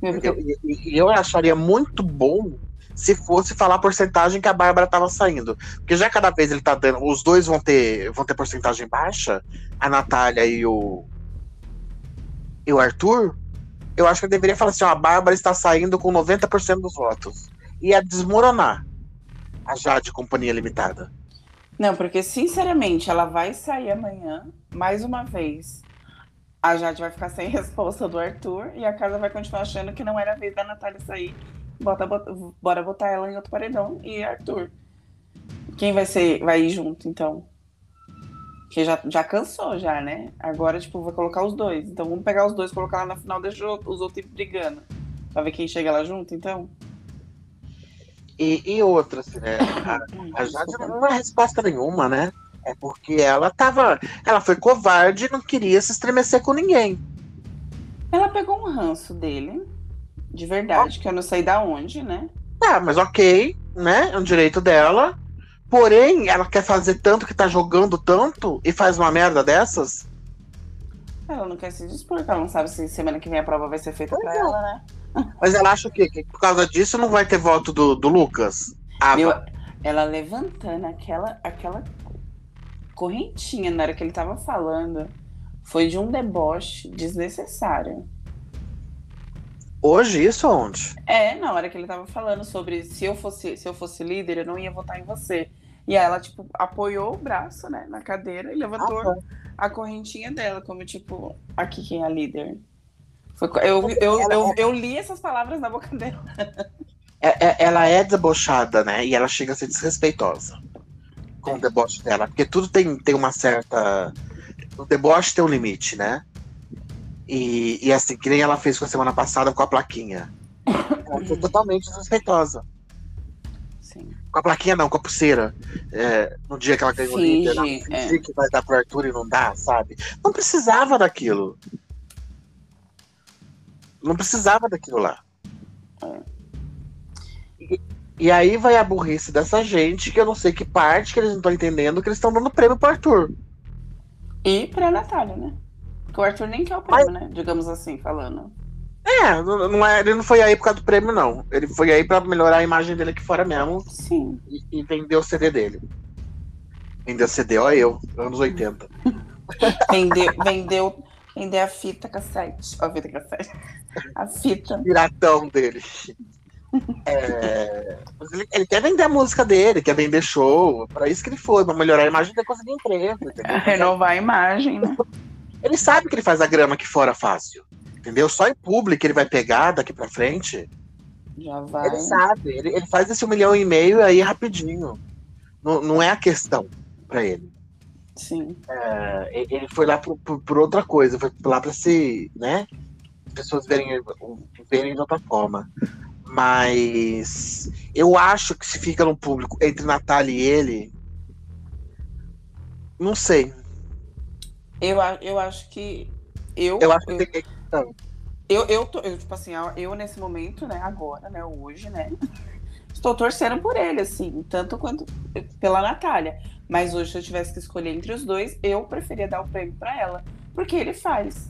E eu, eu acharia muito bom se fosse falar a porcentagem que a Bárbara estava saindo. Porque já cada vez ele tá dando. Os dois vão ter, vão ter porcentagem baixa, a Natália e o. E o Arthur. Eu acho que ele deveria falar assim: ó, a Bárbara está saindo com 90% dos votos. Ia desmoronar a Jade Companhia Limitada. Não, porque sinceramente ela vai sair amanhã, mais uma vez. A Jade vai ficar sem <laughs> resposta do Arthur e a casa vai continuar achando que não era a vez da Natália sair bota, bota, bora botar ela em outro paredão e Arthur. Quem vai ser, vai ir junto, então? Porque já, já cansou, já, né? Agora, tipo, vai colocar os dois. Então vamos pegar os dois, colocar lá na final, deixa os outros brigando. Pra ver quem chega lá junto, então? E, e outra, assim, né? <coughs> A, a Jade não é resposta nenhuma, né? É porque ela tava. Ela foi covarde e não queria se estremecer com ninguém. Ela pegou um ranço dele. De verdade, que eu não sei da onde, né? Ah, mas ok, né? É um direito dela. Porém, ela quer fazer tanto que tá jogando tanto e faz uma merda dessas. Ela não quer se dispor, porque ela não sabe se semana que vem a prova vai ser feita pois pra é. ela, né? <laughs> Mas ela acha o quê? Que por causa disso não vai ter voto do, do Lucas? Ah, Meu, ela levantando aquela, aquela correntinha na hora que ele tava falando foi de um deboche desnecessário. Hoje, isso onde? É, na hora que ele tava falando sobre se eu fosse, se eu fosse líder, eu não ia votar em você. E aí ela, tipo, apoiou o braço, né, na cadeira e levantou ah, a correntinha dela, como, tipo, aqui quem é a líder. Foi, eu, eu, eu, é eu, li essas palavras na boca dela. É, é, ela é debochada, né? E ela chega a ser desrespeitosa com o deboche dela. Porque tudo tem, tem uma certa. O deboche tem um limite, né? E, e assim, que nem ela fez com a semana passada com a plaquinha. Ela foi <laughs> totalmente desrespeitosa. Com a plaquinha não, com a pulseira. É, no dia que ela ganhou o líder, é. que vai dar pro Arthur e não dá, sabe? Não precisava daquilo. Não precisava daquilo lá. É. E, e, aí vai a burrice dessa gente, que eu não sei que parte que eles não estão entendendo, que eles estão dando prêmio pro Arthur. E pra Natália, né? Porque o Arthur nem quer o prêmio, Mas... né? Digamos assim, falando. É, não é, ele não foi aí por causa do prêmio, não. Ele foi aí pra melhorar a imagem dele aqui fora mesmo. Sim. E, e vender o CD dele. Vendeu CD, ó, eu, anos 80. <laughs> vendeu, vendeu, vendeu a fita cassete. Ó, a fita cassete. A fita. Piratão dele. É, ele, ele, quer vender a música dele, quer vender show. Pra isso que ele foi, pra melhorar a imagem e conseguir emprego. Renovar a imagem, né? Ele sabe que ele faz a grama aqui fora fácil. Entendeu? Só em público ele vai pegar daqui pra frente. Já vai. Ele sabe. Ele, ele faz esse um milhão e meio aí rapidinho. Não, não é a questão para ele. Sim. É, ele foi lá por, por, por, outra coisa. Foi lá para se, né? As pessoas verem, verem de outra forma. Mas eu acho que se fica no público entre Natália e ele. Não sei. Eu, eu acho que. Eu, eu acho que eu, tem eu, eu, tô, eu, tipo assim, eu nesse momento, né, agora, né, hoje, né, <laughs> estou torcendo por ele, assim, tanto quanto pela Natália. Mas hoje, se eu tivesse que escolher entre os dois, eu preferia dar o prêmio para ela, porque ele faz.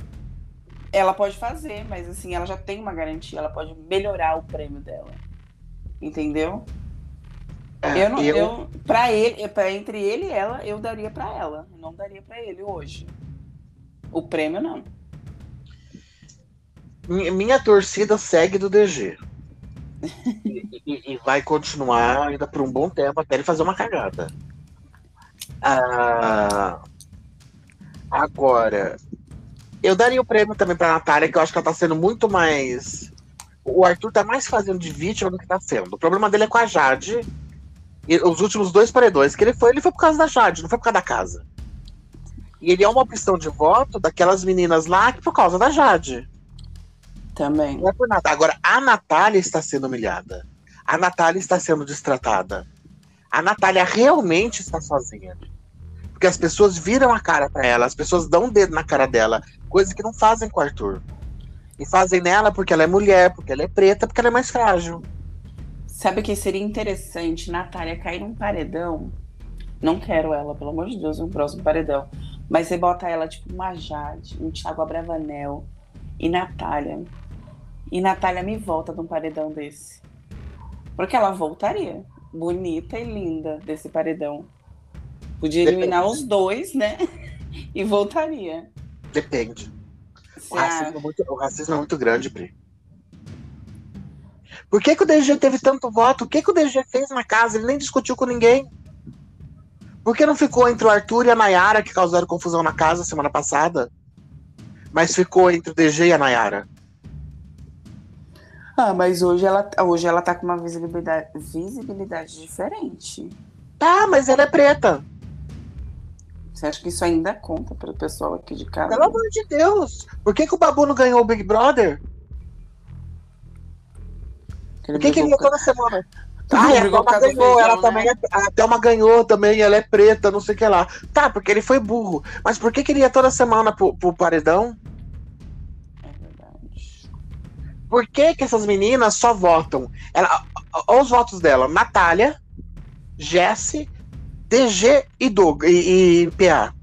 Ela pode fazer, mas assim, ela já tem uma garantia, ela pode melhorar o prêmio dela. Entendeu? É, eu não, eu... eu para ele, para entre ele e ela, eu daria para ela, não daria para ele hoje. O prêmio não. Minha, torcida segue do DG. e, e, e, vai continuar ainda por um bom tempo até ele fazer uma cagada. Ah, agora, eu daria o prêmio também pra Natália, que eu acho que ela tá sendo muito mais. O Arthur tá mais fazendo de vítima do que tá sendo. O problema dele é com a Jade. E os últimos dois paredões que ele foi, ele foi por causa da Jade, não foi por causa da casa. E ele é uma opção de voto daquelas meninas lá que por causa da Jade. Também. Não é por nada. Agora, a Natália está sendo humilhada. A Natália está sendo destratada. A Natália realmente está sozinha. Porque as pessoas viram a cara para ela, as pessoas dão o dedo na cara dela, coisa que não fazem com o Arthur. E fazem nela porque ela é mulher, porque ela é preta, porque ela é mais frágil. Sabe que seria interessante Natália cair num paredão? Não quero ela, pelo amor de Deus, no próximo paredão. Mas você bota ela tipo uma Jade, um Thiago Abravanel e Natália. E Natália me volta de um paredão desse. Porque ela voltaria. Bonita e linda desse paredão. Podia eliminar Depende. os dois, né? <laughs> E voltaria. Depende. O racismo, é muito, o racismo é muito grande, Pri. Por que, que o DG teve tanto voto? O que, que o DG fez na casa? Ele nem discutiu com ninguém. Por que não ficou entre o Arthur e a Nayara, que causaram confusão na casa semana passada? Mas ficou entre o DG e a Nayara. Ah, mas hoje ela, hoje ela tá com uma visibilidade, visibilidade diferente. Tá, mas ela é preta. Você acha que isso ainda conta para o pessoal aqui de casa? Pelo amor de Deus. Por que, que o Babu não ganhou o Big Brother? Ele Por que, que ele ia brigou toda semana? <laughs> Ah, a Thelma ganhou, ela né? também é, a Thelma ganhou também, ela é preta, não sei o que lá. Tá, porque ele foi burro. Mas por que, que ele ia toda semana pro, pro paredão? Por que, que essas meninas só votam? Ela, olha os votos dela: Natália, Jesse, DG e Doug e, e PA.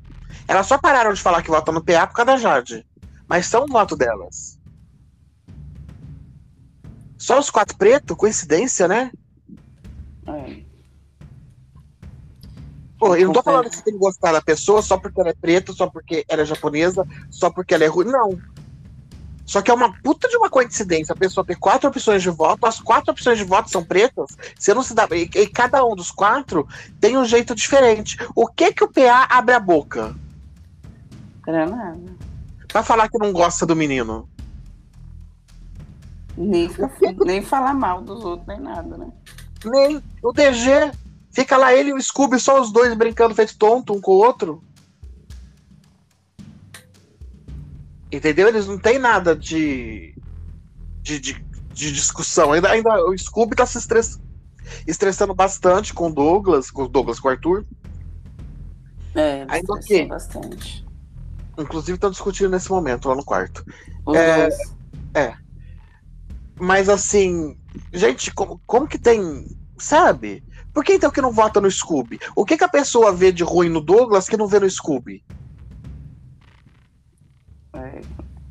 Elas só pararam de falar que votam no PA por causa da Jade. Mas são o voto delas. Só os quatro pretos? Coincidência, né? É. Pô, eu não tô falando que você tem que gostar da pessoa só porque ela é preta, só porque ela é japonesa, só porque ela é ruim. Não. Só que é uma puta de uma coincidência a pessoa ter quatro opções de voto, as quatro opções de voto são pretas, você não se dá. E, e cada um dos quatro tem um jeito diferente. O que que o PA abre a boca? Pra nada. Pra falar que não gosta do menino? Nem, nem falar mal dos outros, nem nada, né? Nem. O DG. Fica lá ele e o Scooby, só os dois brincando feito tonto um com o outro. Entendeu? Eles não têm nada de. de, de, de discussão. Ainda, ainda o Scooby tá se estress, estressando bastante com o Douglas, com o Douglas, com o Arthur. É, estressou ok. bastante. Inclusive estão discutindo nesse momento lá no quarto. Os É, dois. Mas assim, gente, como, como que tem. Sabe? Por que então que não vota no Scooby? O que, que a pessoa vê de ruim no Douglas que não vê no Scooby?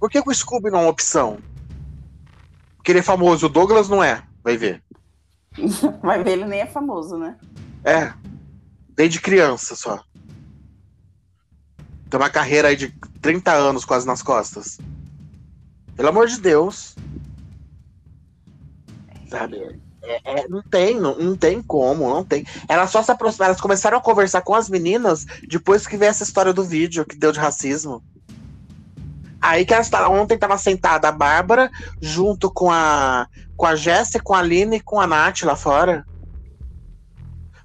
Por que, que o Scooby não é uma opção? Porque ele é famoso, o Douglas não é. Vai ver. <laughs> Vai ver, ele nem é famoso, né? É. Desde criança só. Tem uma carreira aí de 30 anos quase nas costas. Pelo amor de Deus. Sabe? É, é, não tem, não, não tem como, não tem. Elas só se aproximaram, elas começaram a conversar com as meninas depois que veio essa história do vídeo que deu de racismo. Aí que elas tavam- ontem tava sentada a Bárbara junto com a com a Jéssica, com a Aline e com a Nath lá fora.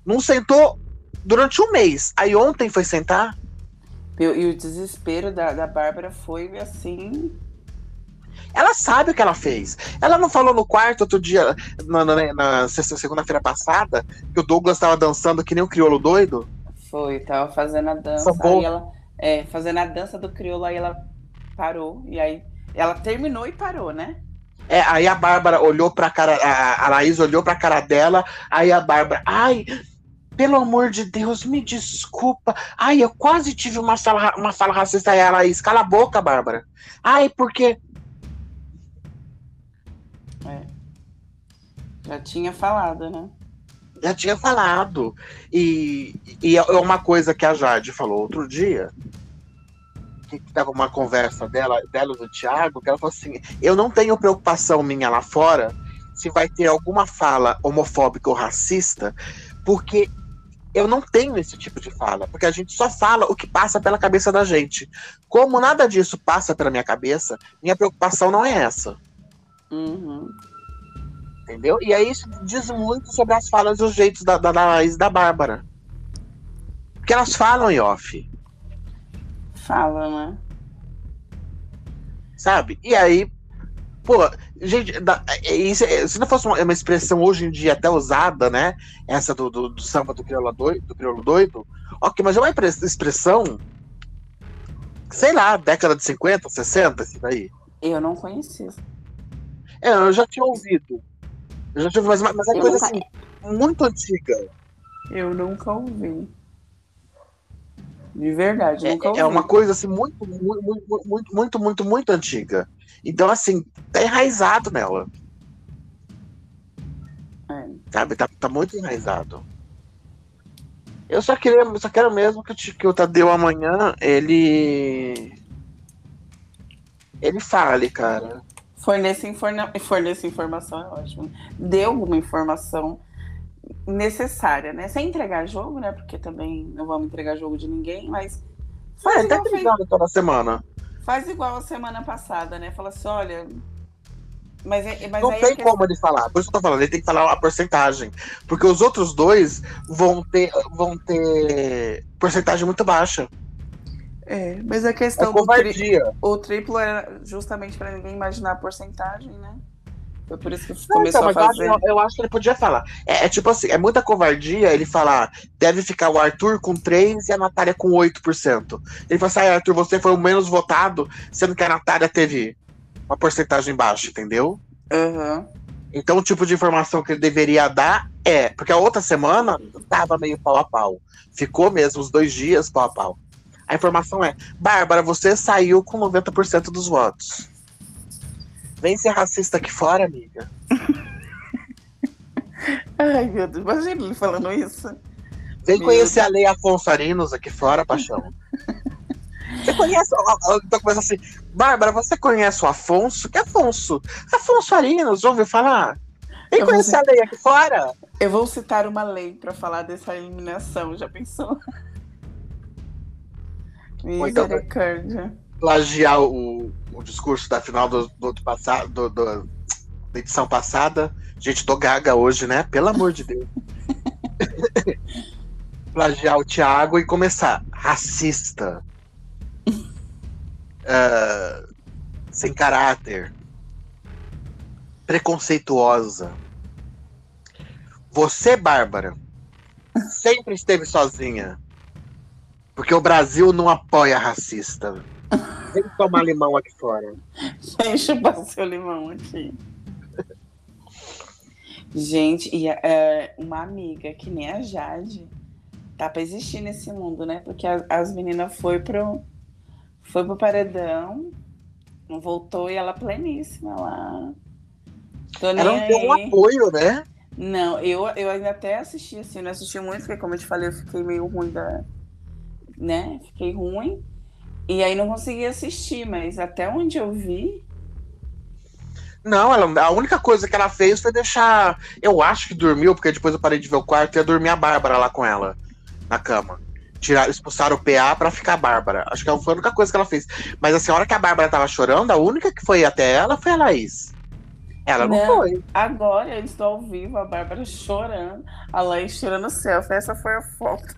Não sentou durante um mês. Aí ontem foi sentar. E, o desespero da, da Bárbara foi assim. Ela sabe o que ela fez. Ela não falou no quarto outro dia, na, na- na segunda-feira passada, que o Douglas tava dançando que nem um crioulo doido? Foi, tava fazendo a dança. Aí ela. É, fazendo a dança do crioulo, aí ela parou. E aí ela terminou e parou, né? É, aí a Bárbara olhou pra cara, a, a Laís olhou pra cara dela, aí a Bárbara, ai, pelo amor de Deus, me desculpa. Ai, eu quase tive uma fala, uma fala racista. Aí a Laís, cala a boca, Bárbara. Ai, porque. Já tinha falado, né? Já tinha falado. E, e é uma coisa que a Jade falou outro dia, que tava uma conversa dela, dela e do Thiago, que ela falou assim: eu não tenho preocupação minha lá fora se vai ter alguma fala homofóbica ou racista, porque Eu não tenho esse tipo de fala, porque a gente só fala o que passa pela cabeça da gente. Como nada disso passa pela minha cabeça, minha preocupação não é essa. Uhum. Entendeu? E aí isso diz muito sobre as falas e os jeitos da, da, da Laís e da Bárbara. Porque elas falam em off. Fala, né? Sabe? E aí, pô, gente, é, isso, é, se não fosse uma, uma, expressão hoje em dia até usada, né? Essa do, do, do samba do crioulo, doido, do crioulo doido, ok, mas é uma expressão, sei lá, década de 50, 60, isso daí. Eu não conhecia. É, eu já tinha ouvido. Eu já tinha ouvido, mas, mas é eu coisa nunca... assim, muito antiga. Eu nunca ouvi. De verdade, é. É uma coisa assim muito, muito, muito, muito, muito, muito, muito antiga. Então, assim, tá enraizado nela. É. Sabe? Tá, tá muito enraizado. Eu só queria, só quero mesmo que, que o Tadeu amanhã ele. Ele fale, cara. Forneça, informa... Forneça informação é ótimo. Dê alguma informação necessária, né? Sem entregar jogo, né? Porque também não vamos entregar jogo de ninguém, mas. Faz é, tá fez... toda semana. Faz igual a semana passada, né? Fala assim, olha. Mas, é, mas não tem como ele falar, por isso que eu tô falando, ele tem que falar a porcentagem. Porque os outros dois vão ter, vão ter porcentagem muito baixa. É, mas a questão é do tri... o triplo era justamente para ninguém imaginar a porcentagem, né? Foi por isso que não, começou então, a fazer. Eu, eu, acho que ele podia falar. É, é, tipo assim, é muita covardia ele falar, deve ficar o Arthur com 3 e a Natália com 8%. Ele fala assim, ah, Arthur, você foi o menos votado, sendo que a Natália teve uma porcentagem baixa, entendeu? Uhum. Então o tipo de informação que ele deveria dar é, porque a outra semana tava meio pau a pau. Ficou mesmo os dois dias pau a pau. A informação é, Bárbara, você saiu com 90% dos votos. Vem ser racista aqui fora, amiga. <laughs> Ai, meu Deus, imagina ele falando isso. Vem meu conhecer Deus. a Lei Afonso Arinos aqui fora, paixão. <laughs> Você conhece. Então começa assim, Bárbara, você conhece o Afonso? Que Afonso? Afonso Arinos, ouviu falar? Vem eu conhecer a lei aqui fora. Eu vou citar uma lei para falar dessa eliminação, já pensou? Misericórdia. Plagiar o, o discurso da final do, do, do passado, do, do, da edição passada. Gente, tô gaga hoje, né? Pelo amor de Deus. <laughs> plagiar o Thiago e começar. Racista. Uh, <laughs> sem caráter. Preconceituosa. Você, Bárbara, sempre esteve sozinha. Porque o Brasil não apoia racista. Vem tomar limão aqui fora. Vem chupar seu limão aqui. Gente, e é, uma amiga que nem a Jade tá pra existir nesse mundo, né? Porque as, as meninas foi pro, foi pro paredão, não voltou e ela pleníssima lá. Ela não tem um apoio, né? Não, eu, eu ainda até assisti, assim, não assisti muito, porque como eu te falei, eu fiquei meio ruim da. Né? Fiquei ruim. E aí não consegui assistir, mas até onde eu vi. Não, ela, a única coisa que ela fez foi deixar. Eu acho que dormiu, porque depois eu parei de ver o quarto e ia dormir a Bárbara lá com ela, na cama. Tirar, expulsar o PA pra ficar a Bárbara. Acho que foi a única coisa que ela fez. Mas assim, a hora que a Bárbara tava chorando, a única que foi até ela foi a Laís. Ela não, não foi. Agora eu estou ao vivo, a Bárbara chorando, a Laís tirando o selfie. Essa foi a foto.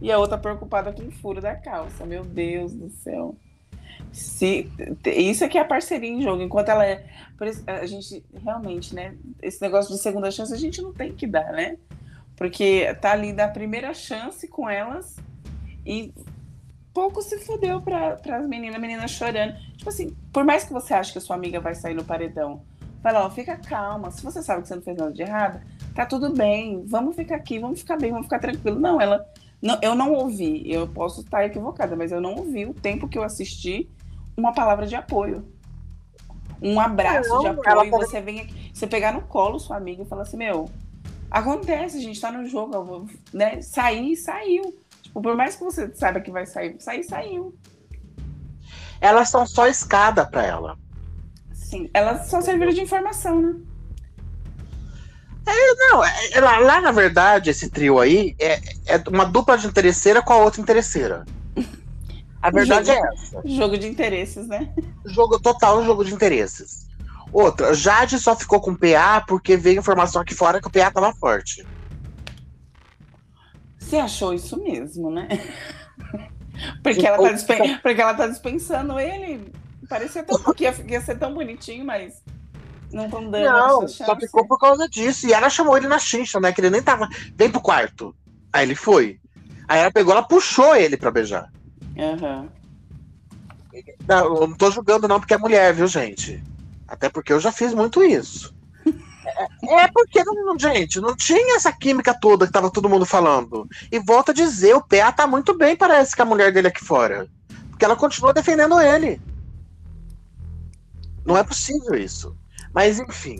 E a outra preocupada com o furo da calça. Meu Deus do céu. Se, isso aqui é a parceria em jogo. Enquanto ela é. A gente realmente, né? Esse negócio de segunda chance a gente não tem que dar, né? Porque tá ali da primeira chance com elas e pouco se fudeu para as meninas, meninas chorando. Tipo assim, por mais que você ache que a sua amiga vai sair no paredão, fala, ó, fica calma. Se você sabe que você não fez nada de errado, tá tudo bem. Vamos ficar aqui, vamos ficar bem, vamos ficar tranquilo. Não, ela não, eu não ouvi, eu posso estar equivocada, mas eu não ouvi o tempo que eu assisti uma palavra de apoio. Um abraço não, de apoio. Você vem aqui, você pegar no colo sua amiga e falar assim, meu, acontece, a gente tá no jogo, né? Sair, saiu. Tipo, por mais que você saiba que vai sair, sair, saiu. Elas são só escada para ela. Sim, elas só serviram de informação, né? É, não, é, lá, lá, na verdade, esse trio aí é, é uma dupla de interesseira com a outra interesseira. A verdade jogo, é essa. Jogo de interesses, né? Jogo total, jogo de interesses. Outra, Jade só ficou com o PA porque veio informação aqui fora que o PA tava forte. Você achou isso mesmo, né? <laughs> porque, ela tá dispen... porque ela tá dispensando ele. Parecia tão... que ia ser tão bonitinho, mas não Não, só ficou por causa disso. E ela chamou ele na chincha, né? Que ele nem tava. Vem pro quarto. Aí ele foi. Aí ela pegou, ela puxou ele pra beijar. Uhum. Não, eu não tô julgando, não, porque é mulher, viu, gente? Até porque eu já fiz muito isso. É, é porque, não, gente, não tinha essa química toda que tava todo mundo falando. E volta a dizer, o PA tá muito bem, parece, que a mulher dele aqui fora. Porque ela continua defendendo ele. Não é possível isso. Mas, enfim.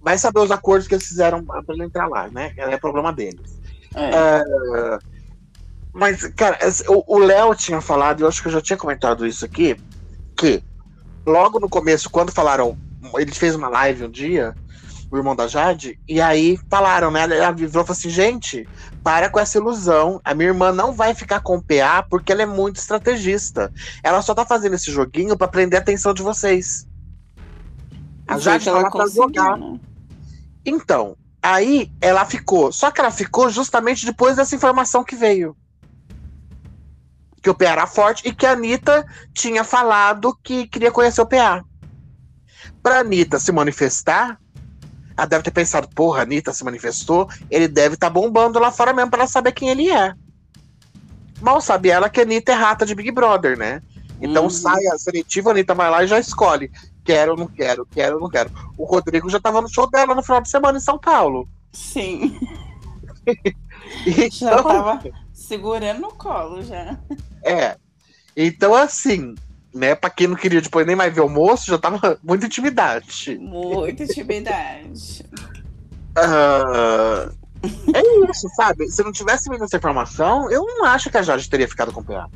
Vai saber os acordos que eles fizeram pra ele entrar lá, né? É problema deles. É. Uh, mas, cara, o Léo tinha falado, e eu acho que eu já tinha comentado isso aqui, que logo no começo, quando falaram, ele fez uma live um dia, o irmão da Jade, e aí falaram, né? Ela virou e falou assim: gente, para com essa ilusão. A minha irmã não vai ficar com o PA porque ela é muito estrategista. Ela só tá fazendo esse joguinho para prender a atenção de vocês. A Jade ela pra jogar. Né? Então, aí ela ficou. Só que ela ficou justamente depois dessa informação que veio que o PA era forte e que a Anitta tinha falado que queria conhecer o PA. Pra Anitta se manifestar, ela deve ter pensado, porra, a Anitta se manifestou, ele deve estar tá bombando lá fora mesmo pra ela saber quem ele é. Mal sabe ela que a Anitta é rata de Big Brother, né? Então uhum. sai a seletiva, a Anitta vai lá e já escolhe. Quero, não quero, quero, não quero. O Rodrigo já tava no show dela no final de semana em São Paulo. Sim. <laughs> então, já tava segurando no colo já. É. Então, assim, né, pra quem não queria depois nem mais ver o moço, já tava muita intimidade. Muita intimidade. uh, é isso, sabe? Se não tivesse vindo essa informação, eu não acho que a Jade teria ficado com o PA.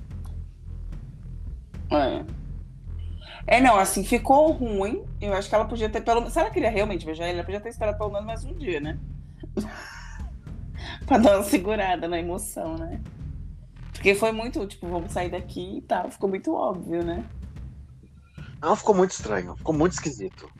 É. É, não, assim, ficou ruim. Eu acho que ela podia ter pelo Se ela queria realmente beijar ele, ela podia ter esperado pelo menos mais um dia, né? <laughs> pra dar uma segurada na emoção, né? Porque foi muito, tipo, vamos sair daqui e tal. Ficou muito óbvio, né? Não, ficou muito estranho. Ficou muito esquisito.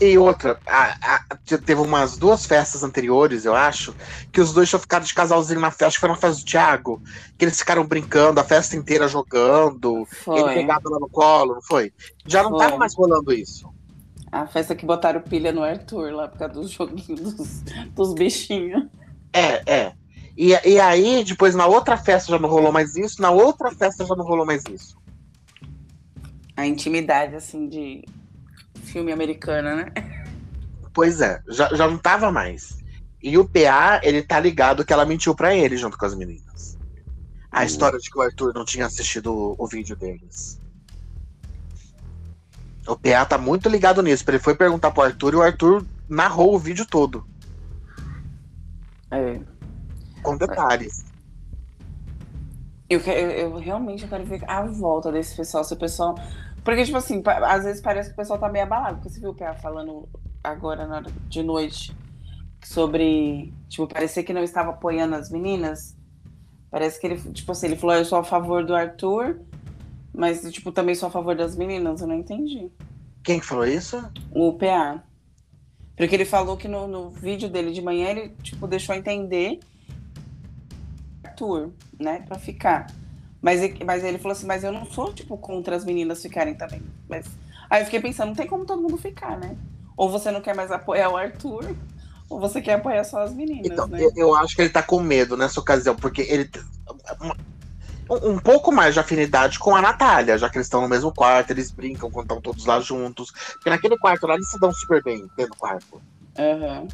E outra, a, a, teve umas duas festas anteriores, eu acho, que os dois tinham ficado de casalzinho na festa, acho que foi na festa do Thiago, que eles ficaram brincando, a festa inteira jogando, foi. ele pegado lá no colo, não foi? Já não foi. tava mais rolando isso. A festa que botaram pilha no Arthur lá por causa dos joguinhos dos, dos bichinhos. É, é. E, e aí, depois na outra festa já não rolou mais isso, na outra festa já não rolou mais isso. A intimidade, assim, de filme americano, né? Pois é, já, já não tava mais. E o PA, ele tá ligado que ela mentiu para ele junto com as meninas. A hum. história de que o Arthur não tinha assistido o, o vídeo deles. O PA tá muito ligado nisso. Ele foi perguntar pro Arthur e o Arthur narrou o vídeo todo. É com detalhes. Eu, eu, eu, realmente quero ver a volta desse pessoal, se o pessoal. Porque, tipo assim, às vezes parece que o pessoal tá meio abalado. Porque você viu o PA falando agora na, de noite sobre. Tipo, parecer que não estava apoiando as meninas. Parece que ele, tipo assim, ele falou, eu sou a favor do Arthur, mas, tipo, também sou a favor das meninas. Eu não entendi. Quem que falou isso? O PA. Porque ele falou que no, no vídeo dele de manhã ele, tipo, deixou entender Arthur, né, para ficar. Mas, mas ele falou assim, mas eu não sou, tipo, contra as meninas ficarem também. Mas... Aí eu fiquei pensando, não tem como todo mundo ficar, né? Ou você não quer mais apoiar o Arthur, ou você quer apoiar só as meninas, então, né? Eu, eu acho que ele tá com medo nessa ocasião, porque ele um, um pouco mais de afinidade com a Natália, já que eles estão no mesmo quarto, eles brincam quando estão todos lá juntos. Porque naquele quarto lá eles se dão super bem dentro do quarto. Uhum.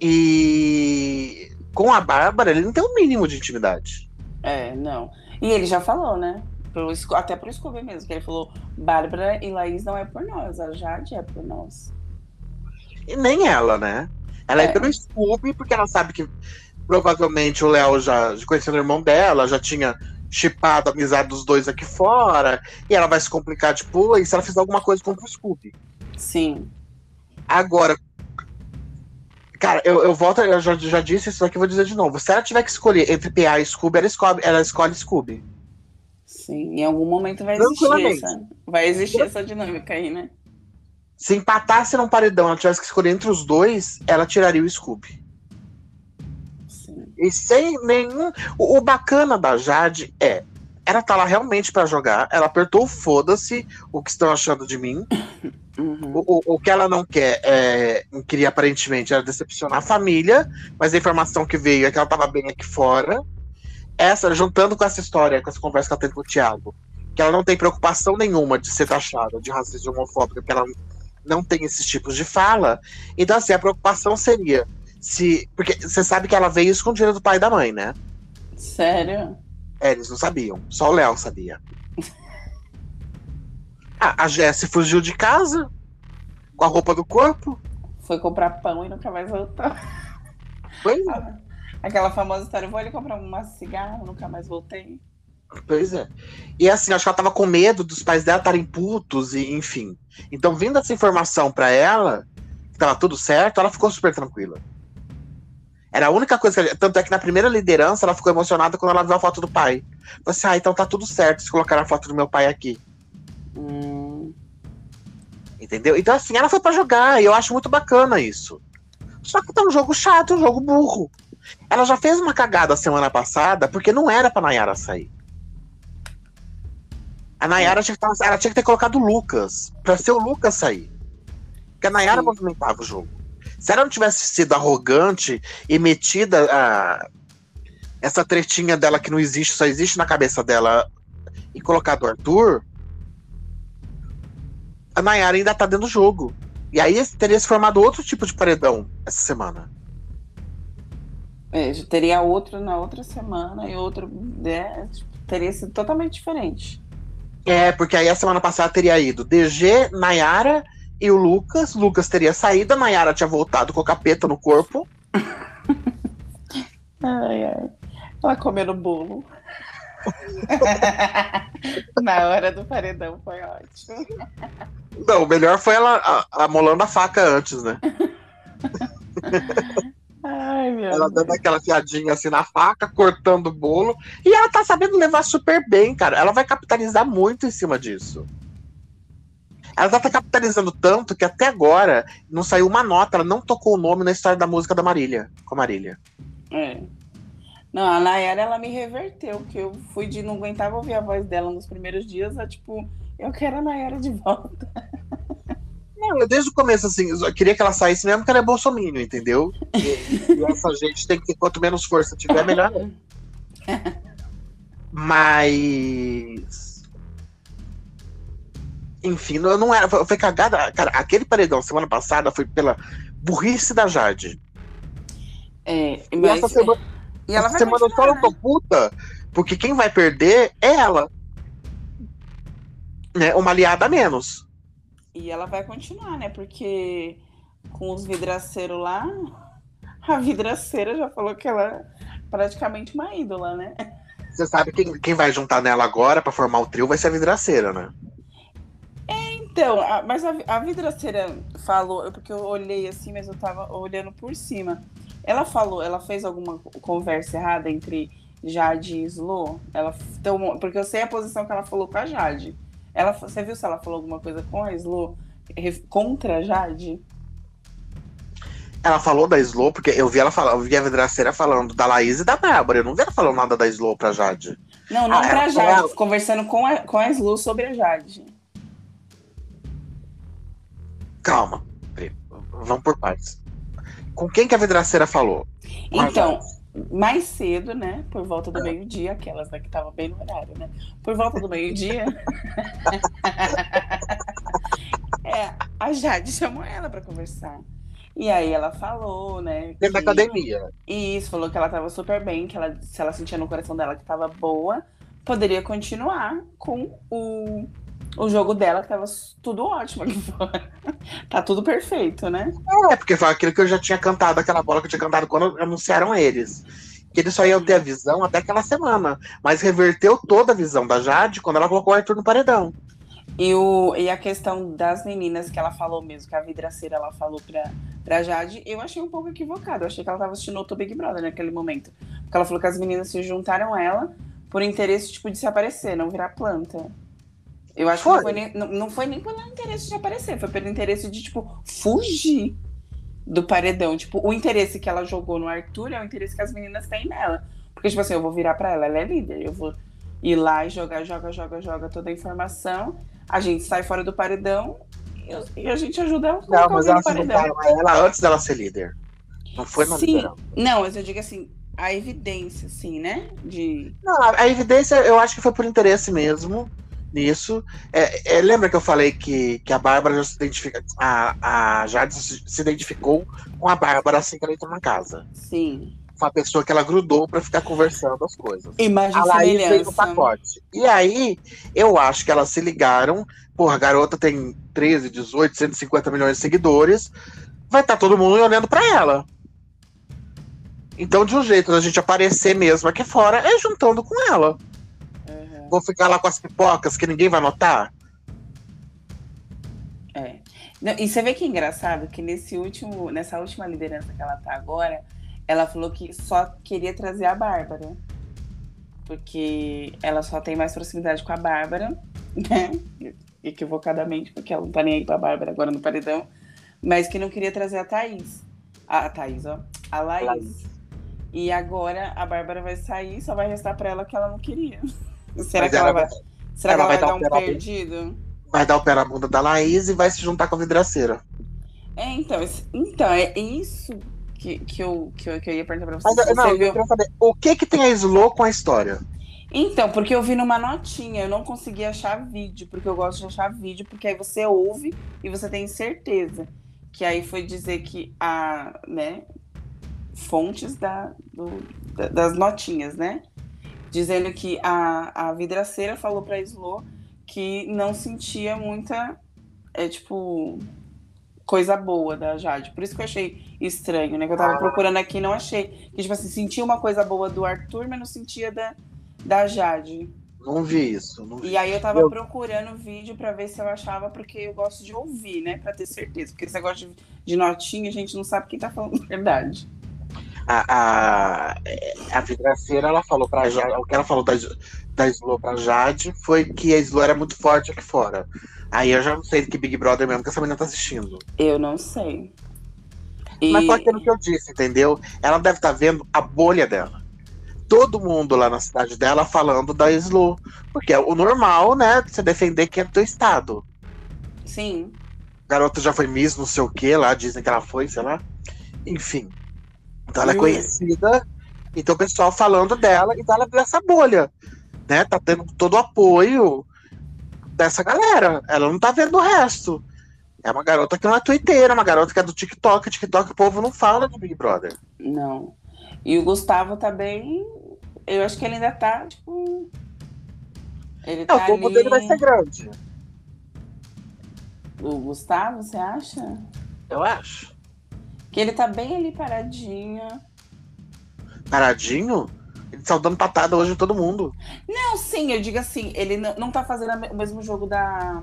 E com a Bárbara, ele não tem o um mínimo de intimidade. É, não. E ele já falou, né? Pelo, até pro Scooby mesmo, que ele falou: Bárbara e Laís não é por nós, a Jade é por nós. E nem ela, né? Ela é, é pelo Scooby, porque ela sabe que provavelmente o Léo já, conhecendo o irmão dela, já tinha chipado a amizade dos dois aqui fora, e ela vai se complicar, tipo, e se ela fizer alguma coisa contra o Scooby. Sim. Agora, Cara, eu, eu volto, eu já, já disse isso aqui, vou dizer de novo. Se ela tiver que escolher entre PA e Scooby, ela escolhe, ela escolhe Scooby. Sim, em algum momento vai existir essa, vai existir essa dinâmica aí, né? Se empatasse num paredão, ela tivesse que escolher entre os dois, ela tiraria o Scooby. Sim. E sem nenhum. O, o bacana da Jade é. Ela tá lá realmente para jogar. Ela apertou o foda-se o que estão achando de mim. <laughs> Uhum. O, o, o que ela não quer, é, queria aparentemente, era decepcionar a família, mas a informação que veio é que ela tava bem aqui fora. Essa, juntando com essa história, com essa conversa que ela teve com o Thiago, que ela não tem preocupação nenhuma de ser taxada de racista e homofóbica, porque ela não tem esses tipos de fala. Então, assim, a preocupação seria se. Porque você sabe que ela veio escondida do pai e da mãe, né? Sério? É, eles não sabiam. Só o Léo sabia. Ah, a Jessie fugiu de casa com a roupa do corpo. Foi comprar pão e nunca mais voltou. Pois é. <laughs> Aquela famosa história, vou ali comprar uma cigarro, nunca mais voltei. Pois é. E assim, acho que ela tava com medo dos pais dela estarem putos, e enfim. Então, vindo essa informação pra ela, que tava tudo certo, ela ficou super tranquila. Era a única coisa que. Tanto é que na primeira liderança ela ficou emocionada quando ela viu a foto do pai. Falei assim, ah, então tá tudo certo se colocar a foto do meu pai aqui. Hum, Entendeu? Então, assim, ela foi pra jogar, e eu acho muito bacana isso. Só que tá um jogo chato, um jogo burro. Ela já fez uma cagada semana passada, porque não era pra Nayara sair. A Nayara tinha que, tá- ela tinha que ter colocado o Lucas, pra ser o Lucas sair. Porque a Nayara Sim. movimentava o jogo. Se ela não tivesse sido arrogante e metida a, essa tretinha dela que não existe, só existe na cabeça dela, e colocado o Arthur, a Nayara ainda tá dentro do jogo. E aí teria se formado outro tipo de paredão essa semana. é, teria outro na outra semana e outro. né, tipo, teria sido totalmente diferente. É, porque aí a semana passada teria ido DG, Nayara e o Lucas. Lucas teria saído, a Nayara tinha voltado com o capeta no corpo. <laughs> Ai, ai. Ela comendo bolo. <laughs> Na hora do paredão foi ótimo. Não, o melhor foi ela amolando a faca antes, né? <laughs> Ai, meu Ela Deus. dando aquela fiadinha assim na faca, cortando o bolo. E ela tá sabendo levar super bem, cara. Ela vai capitalizar muito em cima disso. Ela tá capitalizando tanto que até agora não saiu uma nota, ela não tocou o nome na história da música da Marília, com a Marília. É. Não, a Nayara, ela me reverteu, que eu fui de não aguentava ouvir a voz dela nos primeiros dias, a tipo, eu quero a Nayara de volta. <laughs> Não, eu desde o começo, assim, eu queria que ela saísse mesmo que ela é bolsominion, entendeu? E, e essa <laughs> gente tem que ter quanto menos força tiver, melhor é. Mas. Enfim, não, não era. Foi, cagada. Cara, aquele paredão semana passada foi pela burrice da Jade. É, E mas, essa semana, e ela vai semana eu só não né? tô puta, porque quem vai perder é ela. Né? Uma aliada a menos. E ela vai continuar, né? Porque com os vidraceiros lá, a vidraceira já falou que ela é praticamente uma ídola, né? Você sabe quem, quem vai juntar nela agora pra formar o trio vai ser a vidraceira, né? Então, a- mas a, a vidraceira falou, porque eu olhei assim, mas eu tava olhando por cima. Ela falou, ela fez alguma conversa errada entre Jade e Slo? Ela tomou, porque eu sei a posição que ela falou com a Jade. Ela, você viu se ela falou alguma coisa com a Slo Re- contra a Jade? Ela falou da Slow, porque eu vi ela falar, eu vi a vidraceira falando da Laís e da Bárbara. Eu não vi ela falando nada da Slow pra Jade. Não, não Ah, pra Jade, ela- conversando com a, com a Slo sobre a Jade. Calma. Vamos por partes. Com quem que a vidraceira falou? Com Então, Jade. mais cedo, né? Por volta do meio-dia, aquelas né, que tava bem no horário, né? Por volta do meio-dia. <laughs> é, a Jade chamou ela pra conversar. E aí ela falou, né? Dentro da academia. Isso, falou que ela tava super bem, que ela, se ela sentia no coração dela que tava boa, poderia continuar com o, o jogo dela, tava tudo ótimo aqui <laughs> fora. tá tudo perfeito, né? É, porque foi aquilo que eu já tinha cantado, aquela bola que eu tinha cantado quando anunciaram eles. Que eles só iam ter a visão até aquela semana. Mas reverteu toda a visão da Jade quando ela colocou o Arthur no paredão. E, o, e a questão das meninas que ela falou mesmo, que a vidraceira ela falou pra, pra Jade, eu achei um pouco equivocado. Eu achei que ela tava assistindo outro Big Brother naquele momento. Porque ela falou que as meninas se juntaram a ela por interesse, tipo, de se aparecer, não virar planta. Eu acho foi. que não foi, nem, não, não foi nem pelo interesse de aparecer, foi pelo interesse de, tipo, fugir do paredão. Tipo, o interesse que ela jogou no Arthur é o interesse que as meninas têm nela. Porque, tipo assim, eu vou virar pra ela, ela é líder, eu vou ir lá e jogar, joga, joga, joga toda a informação. A gente sai fora do paredão e a gente ajuda ela. Não, mas elas a ela antes dela ser líder. Não foi no Sim. Não, mas eu digo assim, a evidência, sim, né? De... Não, a evidência eu acho que foi por interesse mesmo nisso. É, é, lembra que eu falei que, que a Bárbara já se identifica. A, a Jade se identificou com a Bárbara assim que ela entrou na casa. Sim. Uma pessoa que ela grudou para ficar conversando as coisas. Imagem a Laís veio no pacote. E aí, eu acho que elas se ligaram. Porra, a garota tem 13, 18, 150 milhões de seguidores. Vai estar tá todo mundo olhando para ela. Então, de um jeito da gente aparecer mesmo aqui fora é juntando com ela. Vou ficar lá com as pipocas que ninguém vai notar. É. Não, e você vê que é engraçado que nesse último, nessa última liderança que ela tá agora, ela falou que só queria trazer a Bárbara. Porque ela só tem mais proximidade com a Bárbara, <laughs> né? Equivocadamente, porque ela não tá nem aí pra Bárbara agora no paredão. Mas que não queria trazer a Thaís. A, a Thaís, ó. A Laís. Laís. E agora a Bárbara vai sair, só vai restar para ela que ela não queria. <laughs> Será Mas que ela, ela vai, será ela que ela vai, vai dar um perdido? Vai dar o pé na bunda da Laís e vai se juntar com a vidraceira. É, então, então é isso que, que, eu, que, eu, que eu ia perguntar pra você. Mas, não, você viu... eu saber, o que que tem a Slow com a história? Então, porque eu vi numa notinha, eu não consegui achar vídeo, porque eu gosto de achar vídeo, porque aí você ouve e você tem certeza. Que aí foi dizer que a, né, fontes da, do, da, das notinhas, né? Dizendo que a, a vidraceira falou para Slo que não sentia muita, é tipo, coisa boa da Jade. Por isso que eu achei estranho, né? Que eu tava procurando aqui e não achei. Que, tipo assim, sentia uma coisa boa do Arthur, mas não sentia da, da Jade. Não vi isso. Não vi. E aí eu tava eu... procurando vídeo para ver se eu achava, porque eu gosto de ouvir, né? Pra ter certeza. Porque esse negócio de, de notinha, a gente não sabe quem tá falando a verdade a, a, a vidraceira, ela falou pra Jade, o que ela falou da, da Slo pra Jade foi que a Slo era muito forte aqui fora. Aí eu já não sei que Big Brother mesmo que essa menina tá assistindo. Eu não sei. E... Mas foi aquilo que eu disse, entendeu? Ela deve estar tá vendo a bolha dela. Todo mundo lá na cidade dela falando da Slo. Porque é o normal, né? Você defender quem é do teu estado. Sim. Garota já foi Miss, não sei o que lá, dizem que ela foi, sei lá. Enfim. Então ela é conhecida, então o pessoal falando dela, então ela essa bolha, né? Tá tendo todo o apoio dessa galera. Ela não tá vendo o resto. É uma garota que não é twitteira, uma garota que é do TikTok. TikTok o povo não fala de Big Brother. Não. E o Gustavo também, eu acho que ele ainda tá, tipo. Ele tá o povo ali... dele vai ser grande. O Gustavo, você acha? Eu acho. Que ele tá bem ali paradinho. Paradinho? Ele tá dando patada hoje em todo mundo. Não, sim, eu digo assim, ele não, não tá fazendo o mesmo jogo da,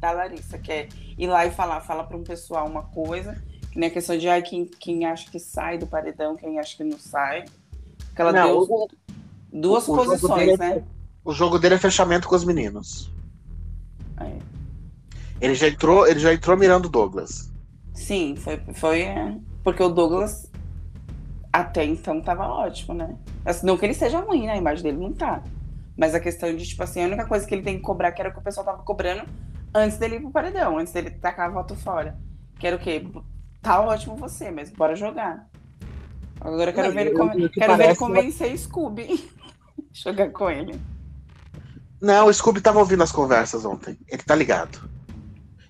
da Larissa, que é ir lá e falar, fala para um pessoal uma coisa, que nem a questão de ah, quem, quem acha que sai do paredão, quem acha que não sai. Que ela não, deu o, duas o, posições, é, né? O jogo dele é fechamento com os meninos. É. Ele já entrou, ele já entrou mirando Douglas. Sim, foi, foi é, porque o Douglas até então tava ótimo, né? Assim, não que ele seja ruim, né? A imagem dele não tá. Mas a questão de, tipo assim, a única coisa que ele tem que cobrar, que era o que o pessoal tava cobrando antes dele ir pro paredão, antes dele tacar a voto fora. Que era o quê? Tá ótimo você, mas bora jogar. Agora eu quero não, ver, ele, eu, quero ver ele convencer o Scooby. <laughs> jogar com ele. Não, o Scooby tava ouvindo as conversas ontem. Ele tá ligado.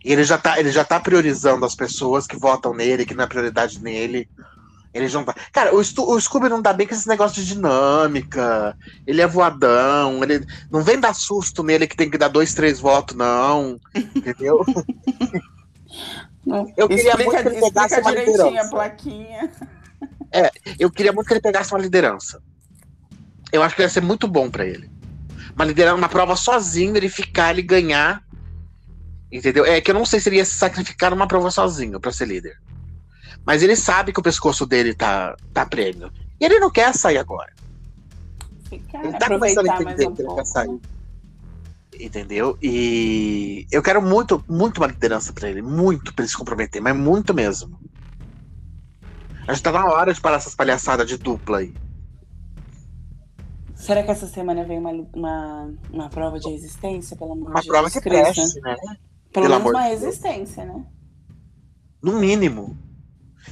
E ele já tá, ele já tá priorizando as pessoas que votam nele, que não é prioridade nele. Ele já não tá. Cara, o, o Scooby não dá bem com esse negócio de dinâmica. Ele é voadão. Ele não vem dar susto nele que tem que dar dois, três votos, não. Entendeu? Não. Eu queria explica, muito que ele pegasse uma liderança. a plaquinha. É, eu queria muito que ele pegasse uma liderança. Eu acho que ia ser muito bom para ele. Uma liderança, uma prova sozinho, ele ficar, ele ganhar Entendeu? É que eu não sei se ele ia se sacrificar numa prova sozinho para ser líder. Mas ele sabe que o pescoço dele tá, tá prêmio. E ele não quer sair agora. Ficar, Ele tá começando a entender um que ele pouco. quer sair. né? Entendeu? E eu quero muito, muito uma liderança pra ele. Muito pra ele se comprometer, mas muito mesmo. Acho que tá na hora de parar essas palhaçadas de dupla aí. Será que essa semana vem uma, uma, uma prova de resistência, pelo amor Uma de prova Jesus que Cristo? preste, né? Pelo, pelo menos uma de resistência, né? No mínimo.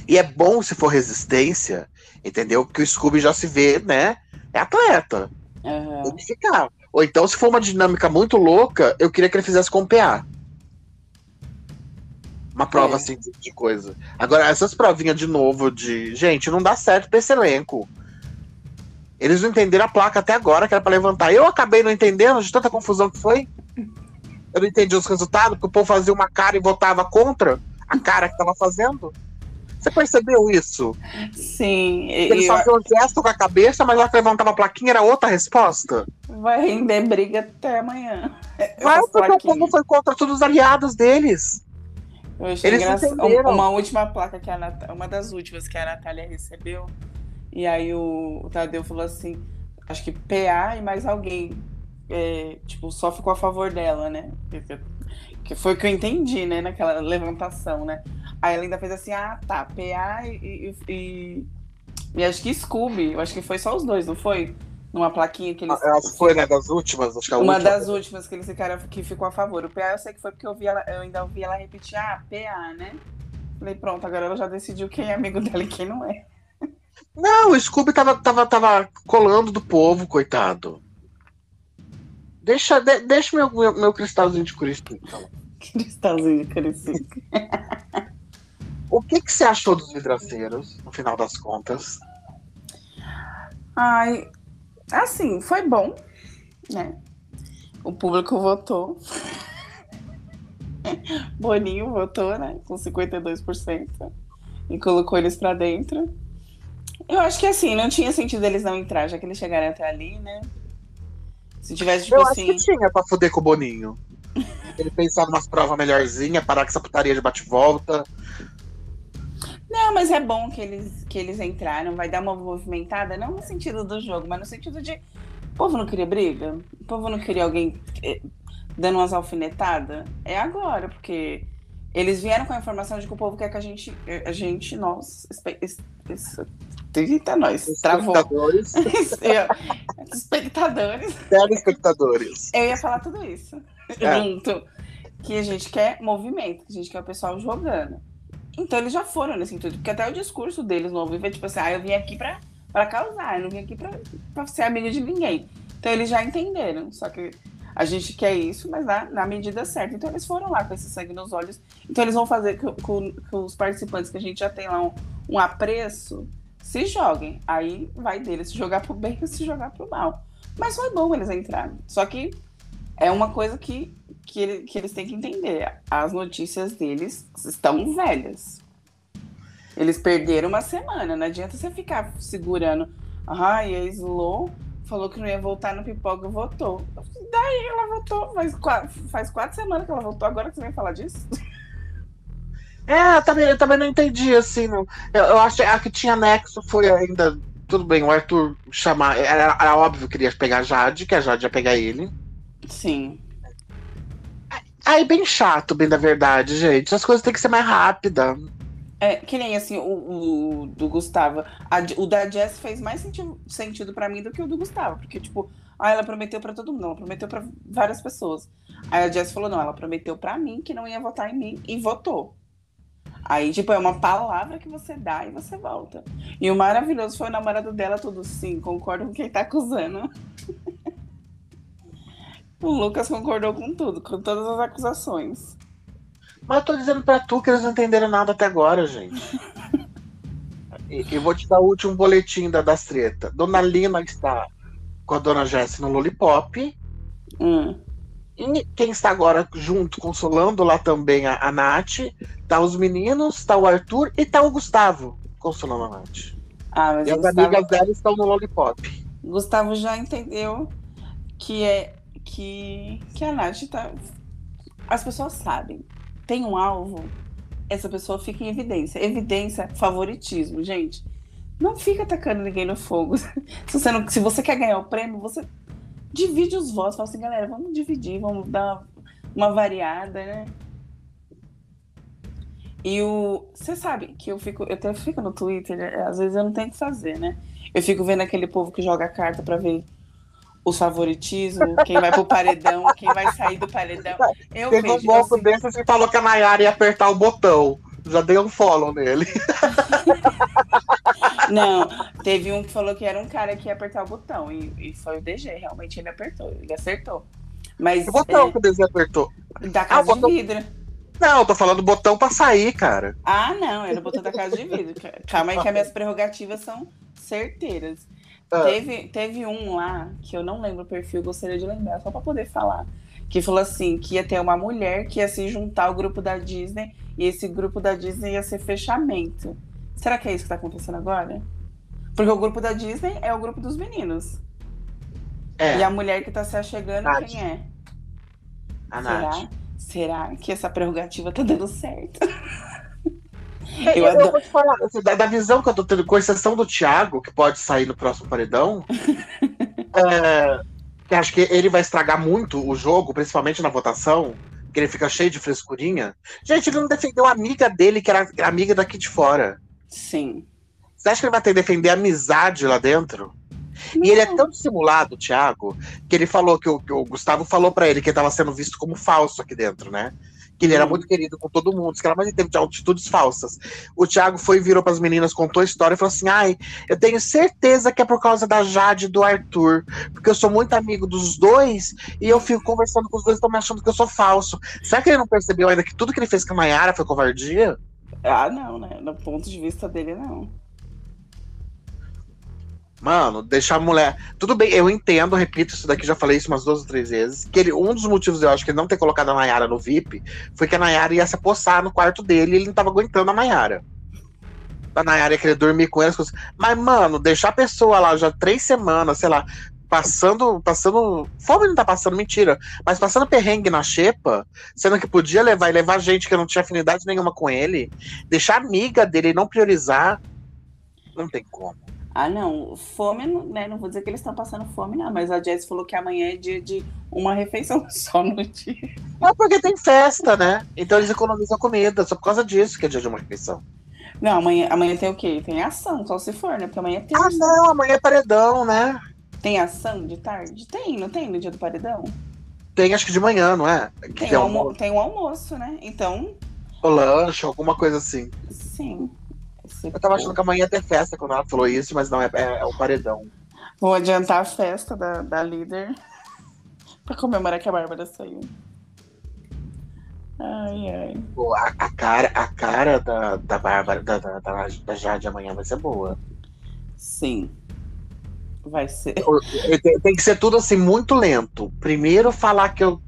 E é bom se for resistência, entendeu? Porque o Scooby já se vê, né? É atleta. Aham. Tem que ficar. Ou então, se for uma dinâmica muito louca, eu queria que ele fizesse com o PA. Uma prova É. assim de, de coisa. Agora, essas provinhas de novo de. Gente, não dá certo pra esse elenco. Eles não entenderam a placa até agora, que era pra levantar. Eu acabei não entendendo de tanta confusão que foi. Eu não entendi os resultados, porque o povo fazia uma cara e votava contra a cara que tava fazendo. Você percebeu isso? Sim, Eles e faziam um gesto com a cabeça, mas lá que levantava a plaquinha era outra resposta. vai render briga até amanhã. Vai, porque o povo foi contra todos os aliados deles. Eu achei Eles engraçado. entenderam. Uma última placa que a Nat... uma das últimas que a Natália recebeu. E aí o, o Tadeu falou assim: acho que PA e mais alguém. É, tipo, só ficou a favor dela, né? Que- foi o que eu entendi, né? Naquela levantação, né? Aí ela ainda fez assim: ah, tá, PA e. e, e- e acho que Scooby. Eu acho que foi só os dois, não foi? Numa plaquinha que eles. Ela foi, né, das últimas, acho que a Uma última. das últimas que eles ficaram que ficou a favor. O PA eu sei que foi porque eu, vi ela, eu ainda ouvi ela repetir, ah, PA, né? Falei, pronto, agora ela já decidiu quem é amigo dela e quem não é. Não, o Scooby tava, tava, tava colando do povo, coitado. Deixa, de- deixa meu, meu, meu cristalzinho de Cristo. então. <laughs> Cristalzinho crescido. O que, que você achou dos vidraceiros, no final das contas? Ai, assim, foi bom, né? O público votou. <laughs> Boninho votou, né? Com 52%. E colocou eles pra dentro. Eu acho que assim, não tinha sentido eles não entrar, já que eles chegaram até ali, né? Se tivesse, tipo eu acho assim. que tinha pra fuder com o Boninho. <laughs> Ele pensar numas provas melhorzinhas, parar com essa putaria de bate-volta. Não, mas é bom que eles, que eles entraram, vai dar uma movimentada, não no sentido do jogo, mas no sentido de. O povo não queria briga? O povo não queria alguém eh, dando umas alfinetadas? É agora, porque eles vieram com a informação de que o povo quer que a gente. eh, A gente, nós. Eita, nós. Travou. Espectadores, <laughs> Espectadores. telespectadores. Eu ia falar tudo isso É. junto. Que a gente quer movimento, que a gente quer o pessoal jogando. Então eles já foram nesse intuito, porque até o discurso deles no ao vivo é tipo assim, ah, eu vim aqui pra, pra causar, eu não vim aqui pra, pra ser amigo de ninguém. Então eles já entenderam, só que a gente quer isso, mas na, na medida certa. Então eles foram lá com esse sangue nos olhos. Então eles vão fazer com, com- com os participantes que a gente já tem lá um, um apreço, se joguem. Aí vai deles se jogar pro bem ou se jogar pro mal. Mas foi bom eles entrarem. Só que é uma coisa que, que, ele- que eles têm que entender. As notícias deles estão velhas. Eles perderam uma semana. Não adianta você ficar segurando. Ai, a Slow falou que não ia voltar no pipoca, votou. Daí ela votou. Faz faz quatro semanas que ela votou. Agora que você vem falar disso? <laughs> É, eu também, eu também não entendi, assim. Não. Eu, eu acho que a que tinha nexo foi ainda. Tudo bem, o Arthur chamar. Era, era óbvio que ele ia pegar a Jade, que a Jade ia pegar ele. Sim. Aí, bem chato, bem da verdade, gente. As coisas têm que ser mais rápidas. É, que nem assim, o, o do Gustavo. A- o da Jess fez mais senti sentido pra mim do que o do Gustavo. Porque, tipo, ah, ela prometeu pra todo mundo, ela prometeu pra várias pessoas. Aí a Jess falou, não, ela prometeu pra mim que não ia votar em mim e votou. Aí, tipo, é uma palavra que você dá e você volta. E o maravilhoso foi o namorado dela, tudo sim, concordo com quem tá acusando. <laughs> o Lucas concordou com tudo, com todas as acusações. Mas eu tô dizendo pra tu que eles não entenderam nada até agora, gente. <laughs> E eu vou te dar o último boletim da, das treta. Dona Lina está com a Dona Jessie no Lollipop. Hum. E quem está agora junto, consolando lá também a, a Nath, tá os meninos, tá o Arthur e tá o Gustavo consolando a Nath. Ah, mas E as Gustavo- amigas dela estão no Lollipop. Gustavo já entendeu que é que, que a Nath tá. As pessoas sabem. Tem um alvo, essa pessoa fica em evidência. Evidência, favoritismo, gente. Não fica atacando ninguém no fogo. <laughs> se, você não, se você quer ganhar o prêmio, você divide os votos. Fala assim, galera, vamos dividir, vamos dar uma variada, né? E o. Você sabe que eu fico. Eu até fico no Twitter, né? às vezes eu não tenho o que fazer, né? Eu fico vendo aquele povo que joga carta para ver os favoritismos, quem vai pro paredão, quem vai sair do paredão. <laughs> Eu Teve vejo, um moço assim, desses que falou que a Nayara ia apertar o botão. Já dei um follow nele. <laughs> Não, teve um que falou que era um cara que ia apertar o botão. E, e foi o DG, realmente ele apertou, ele acertou. Mas Que botão é, que o Desi apertou? da casa Ah, o botão- de vidro. Não, tô falando botão pra sair, cara. Ah, não, era o botão da casa de vidro. Calma aí que as minhas prerrogativas são certeiras. Ah. Teve, teve um lá, que eu não lembro o perfil, gostaria de lembrar, só pra poder falar. Que falou assim, que ia ter uma mulher que ia se juntar ao grupo da Disney e esse grupo da Disney ia ser fechamento. Será que é isso que tá acontecendo agora? Porque o grupo da Disney é o grupo dos meninos. É, E a mulher que tá se achegando, Nath. quem é? a Nath. Será? Será que essa prerrogativa tá dando certo? Eu eu, adoro- vou te falar, assim, da, da visão que eu tô tendo, com exceção do Thiago, que pode sair no próximo paredão, <laughs> é, que acho que ele vai estragar muito o jogo, principalmente na votação, que ele fica cheio de frescurinha. Gente, ele não defendeu a amiga dele, que era amiga daqui de fora. Sim. Você acha que ele vai ter que defender a amizade lá dentro? E ele é tão dissimulado, Thiago, que ele falou que o, que o Gustavo falou pra ele que ele tava sendo visto como falso aqui dentro, né? Que ele era Hum. muito querido com todo mundo, que ela mais teve atitudes falsas. O Thiago foi, virou pras meninas, contou a história e falou assim: ai, eu tenho certeza que é por causa da Jade e do Arthur, porque eu sou muito amigo dos dois e eu fico conversando com os dois, estão me achando que eu sou falso. Será que ele não percebeu ainda que tudo que ele fez com a Mayara foi covardia? Ah, não, né? No ponto de vista dele, não. Mano, deixar a mulher. Tudo bem, eu entendo, repito isso daqui, já falei isso umas duas ou três vezes. Que ele, um dos motivos, eu acho, que ele não ter colocado a Nayara no VIP foi que a Nayara ia se apossar no quarto dele e ele não tava aguentando a Nayara. A Nayara ia querer dormir com ele, as coisas. Mas, mano, deixar a pessoa lá já três semanas, sei lá, passando. passando. Fome não tá passando, mentira. Mas passando perrengue na xepa, sendo que podia levar e levar gente que não tinha afinidade nenhuma com ele, deixar amiga dele não priorizar. Não tem como. Ah, não. Fome, né? Não vou dizer que eles estão passando fome, não. Mas a Jess falou que amanhã é dia de uma refeição <laughs> só no dia. É porque tem festa, né? Então eles economizam comida, só por causa disso que é dia de uma refeição. Não, amanhã, amanhã tem o quê? Tem ação, só se for, né? Porque amanhã é Ah, não, amanhã é paredão, né? Tem ação de tarde? Tem, não tem no dia do paredão? Tem acho que de manhã, não é? Que Tem, tem o almo almo... tem um almoço, né? Então, o lanche, alguma coisa assim. sim. Eu tava achando que amanhã ia ter festa quando ela falou isso, mas não, é, é, é o paredão. Vou adiantar a festa da, da líder <laughs> pra comemorar que a Bárbara saiu. Ai, ai. Pô, A, a cara, a cara da, da Bárbara, da, da, da, da Jade amanhã vai ser boa. Sim. Vai ser. Tem, tem que ser tudo assim, muito lento. Primeiro falar que eu.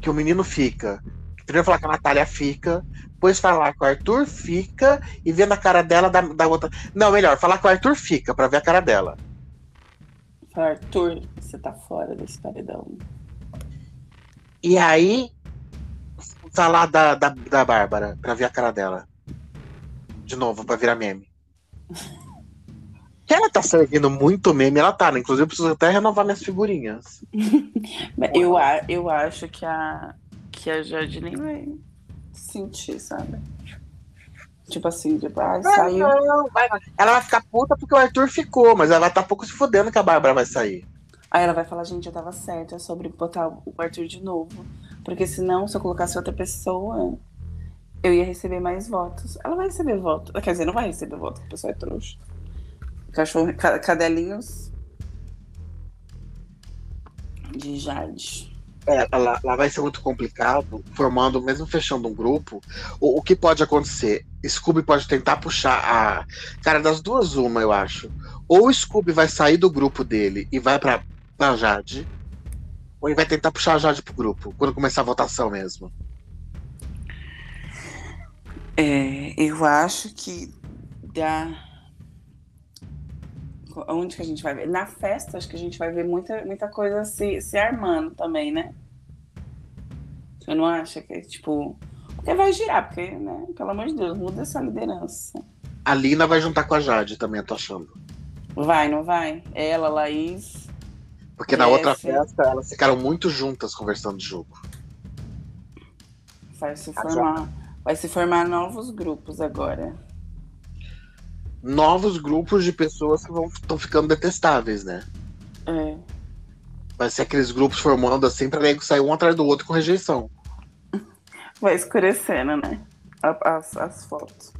que o menino fica. Primeiro falar que a Natália fica. Depois falar que o Arthur fica e vendo a cara dela da, da outra. Não, melhor, falar que o Arthur fica pra ver a cara dela. Arthur, você tá fora desse paredão. E aí, falar da, da, da Bárbara pra ver a cara dela. De novo, pra virar meme. Ela tá servindo muito meme, ela tá, né? Inclusive, eu preciso até renovar minhas figurinhas. <laughs> Eu, a- eu acho que a, que a Jade nem vai sentir, sabe? Tipo assim, tipo, ah, saiu. Não, vai- ela vai ficar puta porque o Arthur ficou, mas ela vai estar tá pouco se fudendo que a Bárbara vai sair. Aí ela vai falar, gente, eu tava certa sobre botar o Arthur de novo. Porque senão, se eu colocasse outra pessoa, eu ia receber mais votos. Ela vai receber voto. Quer dizer, não vai receber voto, porque a pessoa é trouxa. Cachorro, ca- cadelinhos de Jade. É, ela, ela vai ser muito complicado, formando, mesmo fechando um grupo. O, o que pode acontecer? Scooby pode tentar puxar a. Cara, das duas, uma, eu acho. Ou o Scooby vai sair do grupo dele e vai pra, pra Jade. Ou ele vai tentar puxar a Jade pro grupo, quando começar a votação mesmo. É, eu acho que dá. Onde que a gente vai ver? Na festa, acho que a gente vai ver muita, muita coisa se, se armando também, né? Você não acha que é tipo. Porque vai girar, porque, né? Pelo amor de Deus, muda essa liderança. A Lina vai juntar com a Jade também, eu tô achando. Vai, não vai? Ela, Laís. Porque na outra festa elas ficaram muito juntas conversando de jogo. Vai se formar, vai se formar novos grupos agora. Novos grupos de pessoas que vão estão ficando detestáveis, né? É. Vai ser aqueles grupos formando assim pra nego sair um atrás do outro com rejeição. Vai escurecendo, né? As, as fotos.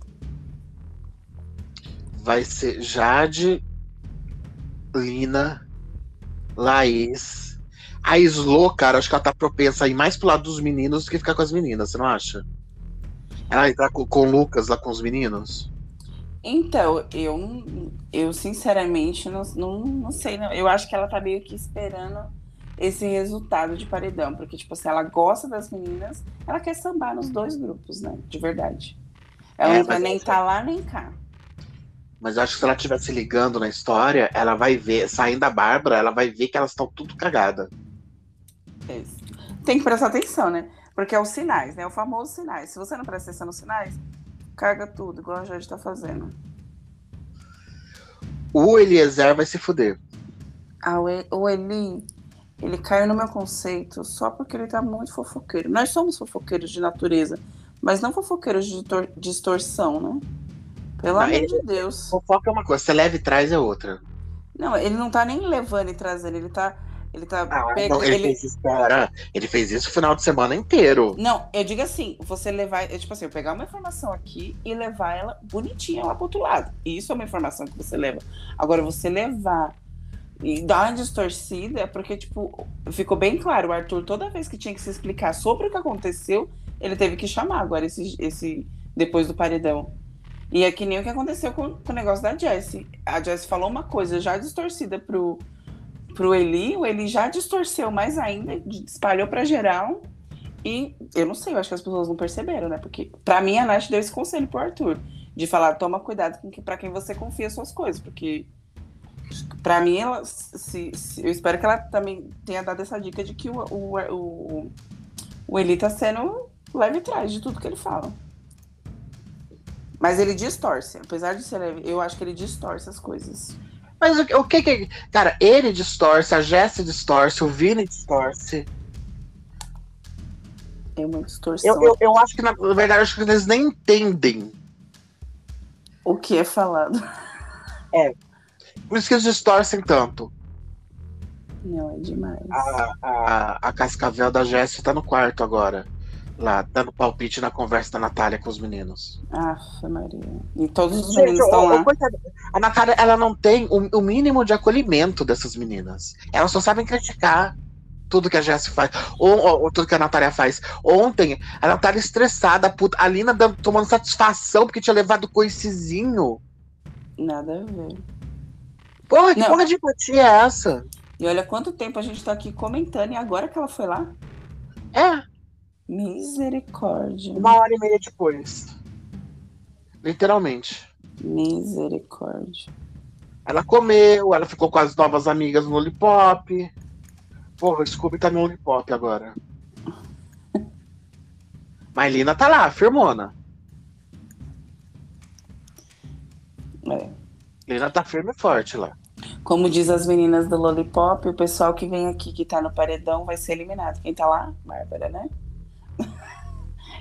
Vai ser Jade, Lina, Laís. A Slo, cara, acho que ela tá propensa a ir mais pro lado dos meninos do que ficar com as meninas, você não acha? Ela entrar com, com o Lucas lá com os meninos? Então, eu, eu sinceramente não, não, não sei. Não. Eu acho que ela tá meio que esperando esse resultado de paredão. Porque, tipo assim, ela gosta das meninas, ela quer sambar nos dois grupos, né? De verdade. Ela é, não vai nem estar tá lá nem cá. Mas eu acho que se ela estiver se ligando na história, ela vai ver, saindo da Bárbara, ela vai ver que elas estão tudo cagada. Isso. Tem que prestar atenção, né? Porque é os sinais, né? O famoso sinais. Se você não presta atenção nos sinais, caga tudo, igual a Jorge tá fazendo. O Eliezer vai se fuder. Ah, o Eli, ele caiu no meu conceito só porque ele tá muito fofoqueiro. Nós somos fofoqueiros de natureza, mas não fofoqueiros de distorção, né? Pelo não, amor ele, de Deus. Fofoca é uma coisa, você leva e traz é outra. Não, ele não tá nem levando e trazendo, ele tá ele tá. Ah, pega... ele, ele... Fez isso, cara. Ele fez isso o final de semana inteiro. Não, eu digo assim: você levar. Tipo assim, eu pegar uma informação aqui e levar ela bonitinha lá pro outro lado. Isso é uma informação que você leva. Agora, você levar e dar uma distorcida é porque, tipo, ficou bem claro. O Arthur, toda vez que tinha que se explicar sobre o que aconteceu, ele teve que chamar agora esse. esse depois do paredão. E é que nem o que aconteceu com, com o negócio da Jessie. A Jessie falou uma coisa já distorcida pro, pro Eli, o Eli já distorceu mais ainda, espalhou para geral. E eu não sei, eu acho que as pessoas não perceberam, né? Porque para mim a Nath deu esse conselho pro Arthur, de falar, toma cuidado com que para quem você confia suas coisas, porque para mim ela se, se, eu espero que ela também tenha dado essa dica de que o, o, o, o Eli tá sendo leve atrás de tudo que ele fala. Mas ele distorce, apesar de ser leve, eu acho que ele distorce as coisas. Mas o, o que que. Cara, ele distorce, a Jessie distorce, o Vini distorce. É uma distorção. Eu, eu, eu acho que, na, na verdade, acho que eles nem entendem o que é falado. É. Por isso que eles distorcem tanto. Não, é demais. A, a, a Cascavel da Jéssica tá no quarto agora lá, dando palpite na conversa da Natália com os meninos. Aff, Maria. E todos os meninos estão lá. A Natália, ela não tem o, o, mínimo de acolhimento dessas meninas. Elas só sabem criticar tudo que a Jéssica faz, ou, ou, ou, tudo que a Natália faz. Ontem, a Natália estressada, puta, a Lina dando, tomando satisfação porque tinha levado coicezinho. Nada a ver. Porra, que não. porra de empatia é essa? E olha quanto tempo a gente tá aqui comentando, e agora que ela foi lá? É. Misericórdia. Uma hora e meia depois. Literalmente. Misericórdia. Ela comeu, ela ficou com as novas amigas no Lollipop. Porra, o Scooby tá no Lollipop agora. <laughs> Lina tá lá, firmona. É. Lina tá firme e forte lá. Como diz as meninas do Lollipop, o pessoal que vem aqui que tá no paredão vai ser eliminado. Quem tá lá? Bárbara, né?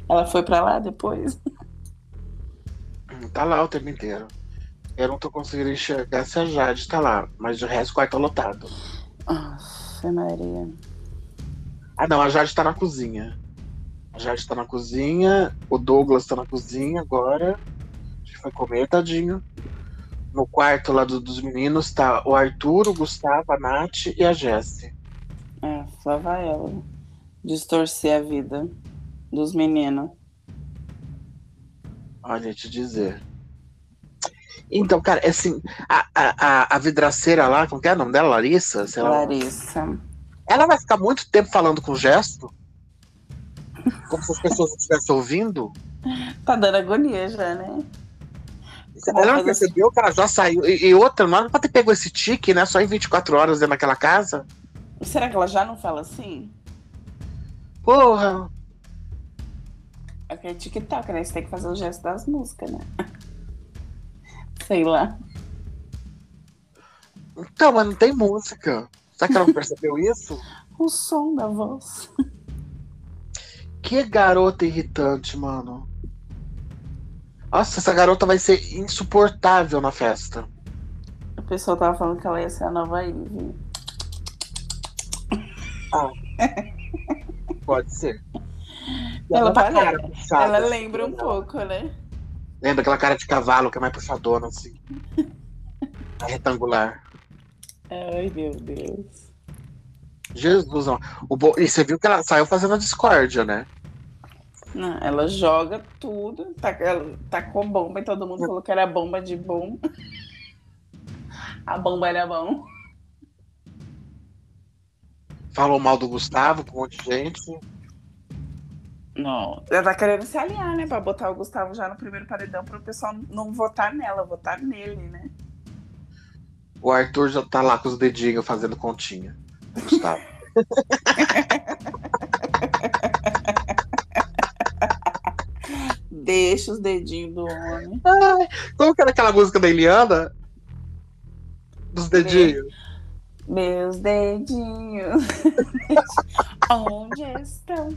Ela foi pra lá depois? Tá lá o tempo inteiro. Eu não tô conseguindo enxergar se a Jade tá lá, mas o resto quarto lotado. Nossa, Maria. Ah não, a Jade tá na cozinha. A Jade tá na cozinha, o Douglas tá na cozinha agora. A gente foi comer, tadinho. No quarto lá do, dos meninos tá o Arthur, o Gustavo, a Nath e a Jessie. É, lá vai ela. Distorcer a vida dos meninos. Olha, te dizer. Então, cara, é assim, a, a, a vidraceira lá, como que é o nome dela? Larissa? Sei Larissa. Lá. Ela vai ficar muito tempo falando com gesto? Como se as pessoas não estivessem ouvindo? Tá dando agonia já, né? Ela não percebeu que ela já saiu. E, e outra, não era pra ter pego esse tique, né? Só em 24 horas dentro daquela casa. Será que ela já não fala assim? Porra! Que é TikTok, né? Você tem que fazer o gesto das músicas, né? <laughs> Sei lá. Então, mas não tem música. Será que ela não <laughs> percebeu isso? O som da voz. Que garota irritante, mano. Nossa, essa garota vai ser insuportável na festa. A pessoa tava falando que ela ia ser a nova Ivy. Ah. Pode ser. Ela, tá parece- cara puxada, ela assim, lembra um né? pouco, né? Lembra aquela cara de cavalo que é mais puxadona, assim. A <laughs> retangular. Ai, meu Deus. Jesus, ó. o bo... E você viu que ela saiu fazendo a discórdia, né? Não, ela joga tudo, tá, ela tacou bomba e todo mundo falou que era bomba de bom. A bomba era bom. Falou mal do Gustavo com um monte de gente. Não. Ela tá querendo se alinhar, né? Pra botar o Gustavo já no primeiro paredão pro pessoal não votar nela, votar nele, né? O Arthur já tá lá com os dedinhos fazendo continha. Gustavo. <laughs> Deixa os dedinhos do homem. Ai, como que era aquela música da Eliana? Dos dedinhos. Meus dedinhos. <laughs> Onde estão?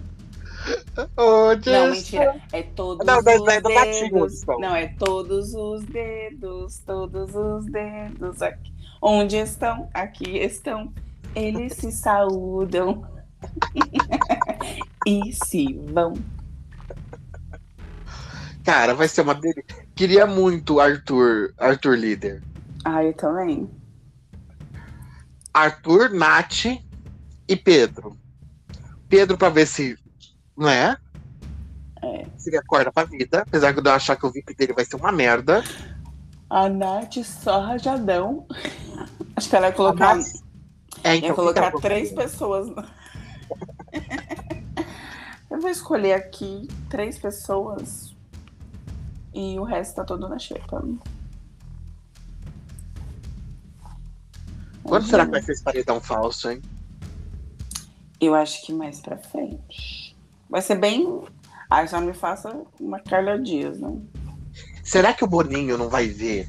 <laughs> Onde Não, mentira. É todos Não, os é Gatinho, dedos. então. Não, é todos os dedos, todos os dedos aqui. Onde estão? Aqui estão. Eles se saúdam. <laughs> e se vão. Cara, vai ser uma dele. Queria muito Arthur, Arthur líder. Ah, eu também. Arthur, Nath e Pedro. Pedro pra ver se, não é? É. Se ele acorda pra vida, apesar de eu achar que o VIP dele vai ser uma merda. A Nath só rajadão. <laughs> Acho que ela ia colocar, É, ia então, colocar fica- três pessoas. <laughs> Eu vou escolher aqui três pessoas e o resto tá todo na xepa. Quando será que vai ser esse paredão falso, hein? Eu acho que mais pra frente. Vai ser bem. Ai, só não me faça uma Carla Dias, né? Será que o Boninho não vai ver?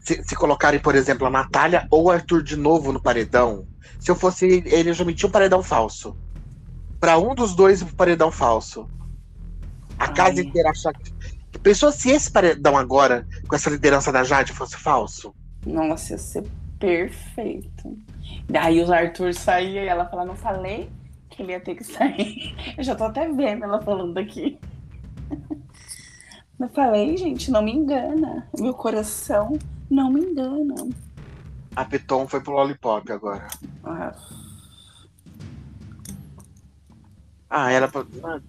Se, se colocarem, por exemplo, a Natália ou o Arthur de novo no paredão, se eu fosse ele, eu já metia um paredão falso. Pra um dos dois pro paredão falso. A Ai. casa inteira achar que. Pensou se esse paredão agora, com essa liderança da Jade, fosse falso? Nossa, ia ser perfeito. Daí o Arthur saía e ela fala, não falei que ele ia ter que sair. Eu já tô até vendo ela falando aqui. Eu falei, gente, não me engana. Meu coração não me engana. A Piton foi pro Lollipop agora. Ah, Ah, ela. ah,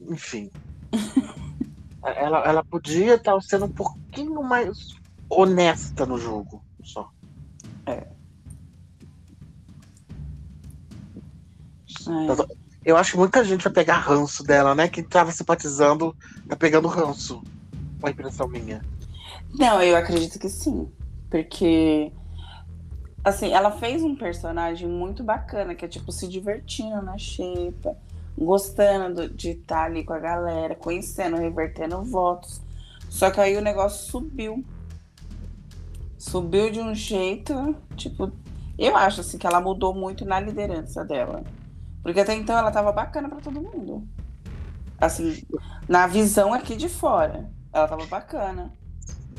Enfim. <laughs> ela, ela podia estar sendo um pouquinho mais honesta no jogo. Só. É. Eu acho que muita gente vai pegar ranço dela, né? Quem tava simpatizando tá pegando ranço. Uma impressão minha. Não, eu acredito que sim. Porque, assim, ela fez um personagem muito bacana, que é tipo se divertindo na xepa, gostando de estar ali com a galera, conhecendo, revertendo votos. Só que aí o negócio subiu. Subiu de um jeito, tipo, eu acho assim que ela mudou muito na liderança dela. Porque até então ela tava bacana pra todo mundo. Assim, na visão aqui de fora, ela tava bacana.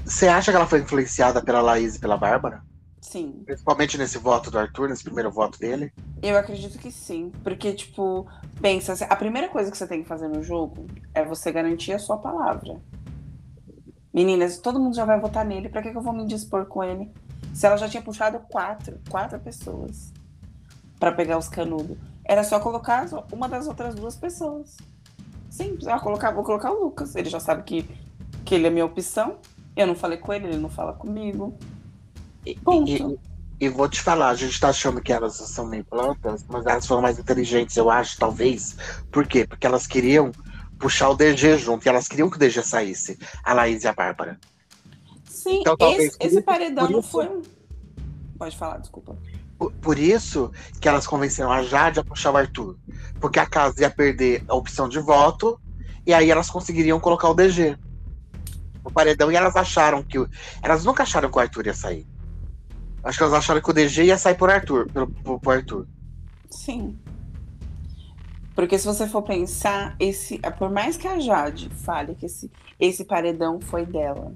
Você acha que ela foi influenciada pela Laís e pela Bárbara? Sim. Principalmente nesse voto do Arthur, nesse primeiro voto dele? Eu acredito que sim. Porque, tipo, pensa, assim, a primeira coisa que você tem que fazer no jogo é você garantir a sua palavra. Meninas, todo mundo já vai votar nele, pra que, que eu vou me dispor com ele? Se ela já tinha puxado quatro, quatro pessoas pra pegar os canudos. Era só colocar uma das outras duas pessoas. Simples. Ah, colocar, vou colocar o Lucas. Ele já sabe que, que ele é minha opção. Eu não falei com ele, ele não fala comigo. E, Ponto. e- e vou te falar, a gente tá achando que elas são meio plantas, mas elas foram mais inteligentes, eu acho, talvez. Por quê? Porque elas queriam puxar o DG junto, e elas queriam que o DG saísse, a Laís e a Bárbara. Sim, Então, talvez esse, esse paredão foi um. Pode falar, desculpa. Por, por isso que elas convenceram a Jade a puxar o Arthur. Porque a casa ia perder a opção de voto E aí elas conseguiriam colocar o DG no paredão e elas acharam que. Elas nunca acharam que o Arthur ia sair. Acho que elas acharam que o DG ia sair por Arthur, pelo, por Arthur. Sim. Porque se você for pensar, esse, por mais que a Jade fale que esse, esse paredão foi dela,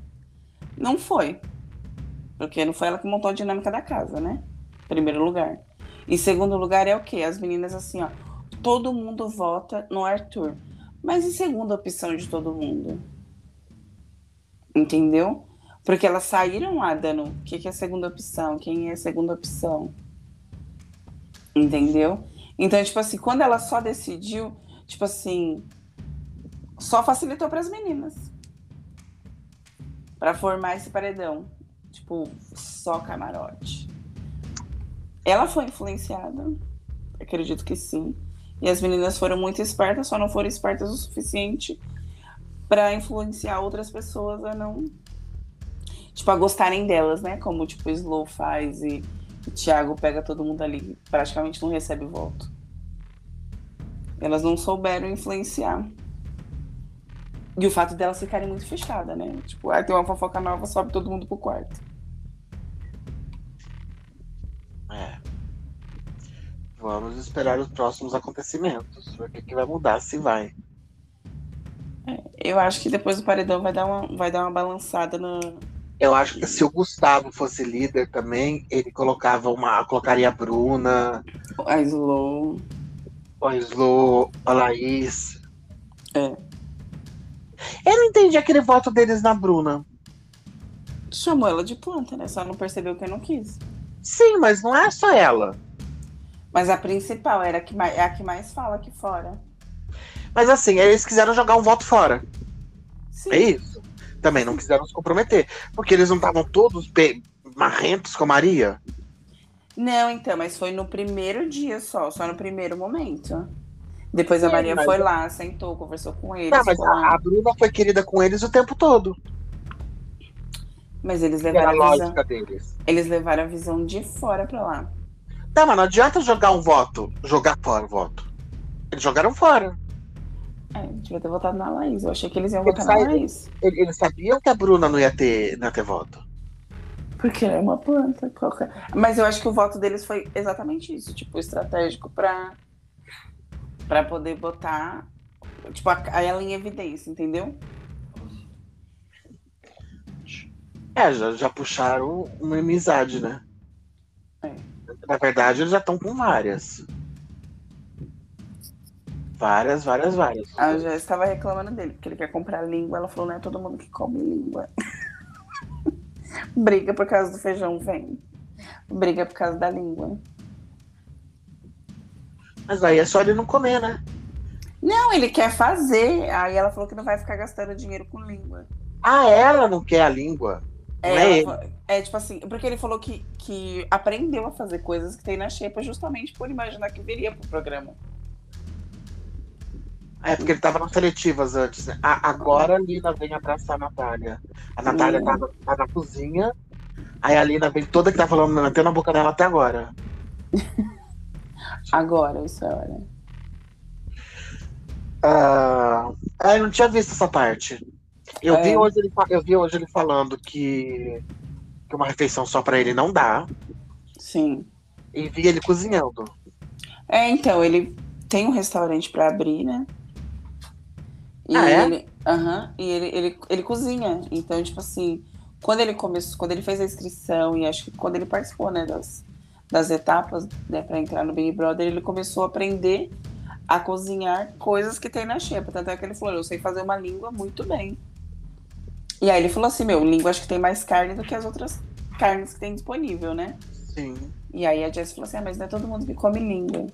não foi. Porque não foi ela que montou a dinâmica da casa, né? Primeiro lugar. E segundo lugar é o quê? As meninas assim, ó. Todo mundo vota no Arthur. Mas e segunda opção de todo mundo? Entendeu? Porque elas saíram lá dando o que, que é a segunda opção, quem é a segunda opção. Entendeu? Então, tipo assim, quando ela só decidiu, tipo assim, só facilitou para as meninas. Para formar esse paredão. Tipo, só camarote. Ela foi influenciada. Acredito que sim. E as meninas foram muito espertas, só não foram espertas o suficiente para influenciar outras pessoas a não. Tipo, a gostarem delas, né? Como tipo, o Slow faz e o Thiago pega todo mundo ali, praticamente não recebe voto. Elas não souberam influenciar. E o fato delas ficarem muito fechadas, né? Tipo, ah, tem uma fofoca nova, sobe todo mundo pro quarto. Vamos esperar os próximos acontecimentos. Ver o que, que vai mudar, se vai. É, eu acho que depois do paredão vai dar uma, vai dar uma balançada na, eu acho que se o Gustavo fosse líder também, ele colocava uma. colocaria a Bruna. A Slow. A Slow, a Laís. É. Eu não entendi aquele voto deles na Bruna. Chamou ela de planta, né? Só não percebeu que eu não quis. Sim, mas não é só ela. Mas a principal era a que mais, é a que mais fala aqui fora. Mas assim, eles quiseram jogar um voto fora. Sim. É isso também não quiseram se comprometer. Porque eles não estavam todos marrentos com a Maria? Não, então, mas foi no primeiro dia só, só no primeiro momento. Depois a Maria foi lá, sentou, conversou com eles. Não, mas a, a, Bruna foi querida com eles o tempo todo. Mas eles levaram a, visão. Deles. Eles levaram a visão de fora pra lá. Tá, mas não adianta jogar um voto, jogar fora o voto. Eles jogaram fora. É, devia ter votado na Laís. Eu achei que eles iam eles votar na Laís. Eles sabiam que a Bruna não ia ter, não ia ter voto. Porque é uma planta. Qualquer... Mas eu acho que o voto deles foi exatamente isso, tipo, estratégico para para poder botar tipo, a, a ela em evidência, entendeu? É, já, já puxaram uma amizade, né? Na verdade, eles já estão com várias. Várias, várias, várias. Ah, eu já estava reclamando dele, porque ele quer comprar língua. Ela falou, não é todo mundo que come língua. <laughs> Briga por causa do feijão, vem. Briga por causa da língua. Mas aí é só ele não comer, né? Não, ele quer fazer. Aí ela falou que não vai ficar gastando dinheiro com língua. Ah, ela não quer a língua. É, é, ele. É, tipo assim, porque ele falou que, que aprendeu a fazer coisas que tem na xepa justamente por imaginar que viria pro programa. É, porque ele tava nas seletivas antes, né? A, agora a Lina vem abraçar a Natália. A Natália tá, tá, na cozinha, aí a Lina vem toda que tá falando, mantendo na boca dela até agora. <laughs> agora, isso é hora. Ah, é, eu não tinha visto essa parte. Eu, é. vi hoje ele, eu vi hoje ele falando que, que uma refeição só para ele não dá. Sim. E vi ele cozinhando. É, então, ele tem um restaurante para abrir, né? E ah, é? ele, uhum, e ele, ele, ele cozinha. Então, tipo assim, quando ele começou, quando ele fez a inscrição e acho que quando ele participou, né, das, das etapas, né, para entrar no Big Brother, ele começou a aprender a cozinhar coisas que tem na xepa. Tanto é que ele falou, eu sei fazer uma língua muito bem. E aí ele falou assim, meu, língua acho que tem mais carne do que as outras carnes que tem disponível, né? Sim. E aí a Jess falou assim, ah, mas não é todo mundo que come língua.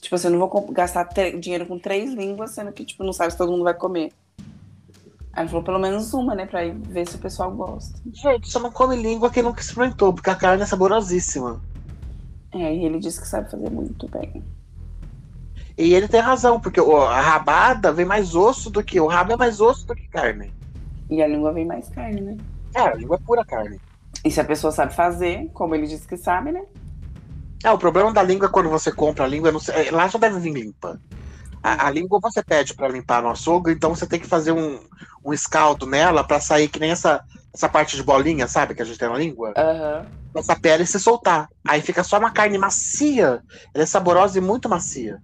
Tipo assim, eu não vou gastar dinheiro com três línguas, sendo que, tipo, não sabe se todo mundo vai comer. Aí ele falou pelo menos uma, né? Pra ver se o pessoal gosta. Gente, só não come língua quem nunca experimentou, porque a carne é saborosíssima. É, e ele disse que sabe fazer muito bem. E ele tem razão, porque a rabada vem mais osso do que. O rabo é mais osso do que carne. E a língua vem mais carne, né? É, a língua é pura carne. E se a pessoa sabe fazer, como ele disse que sabe, né? É, o problema da língua é quando você compra a língua, sei, lá já deve vir limpa. A, a língua você pede para limpar no açougue, então você tem que fazer um, um escaldo nela para sair que nem essa, essa parte de bolinha, sabe, que a gente tem na língua? Aham. Essa pele se soltar. Aí fica só uma carne macia. Ela é saborosa e muito macia.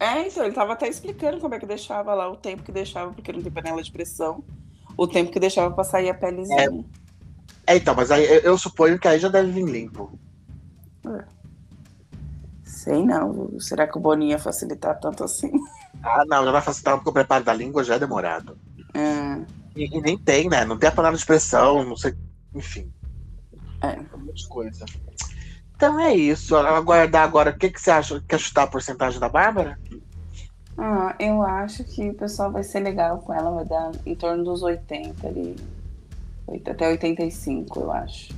É, então, ele tava até explicando como é que deixava lá, o tempo que deixava, porque não tem panela de pressão, o tempo que deixava pra sair a pelezinha. É, então, mas aí eu, eu suponho que aí já deve vir limpo. Sei não, será que o Boninho ia facilitar tanto assim? Ah, não, já vai facilitar porque o preparo da língua já é demorado. É, E, e nem tem, né? Não tem a panela de pressão, não sei. Enfim. É. Um monte de coisa. Então é isso. Aguardar agora. O que, que você acha? Quer chutar a porcentagem da Bárbara? Ah, eu acho que o pessoal vai ser legal com ela, vai dar em torno dos 80 ali. Oito- Até 85, eu acho.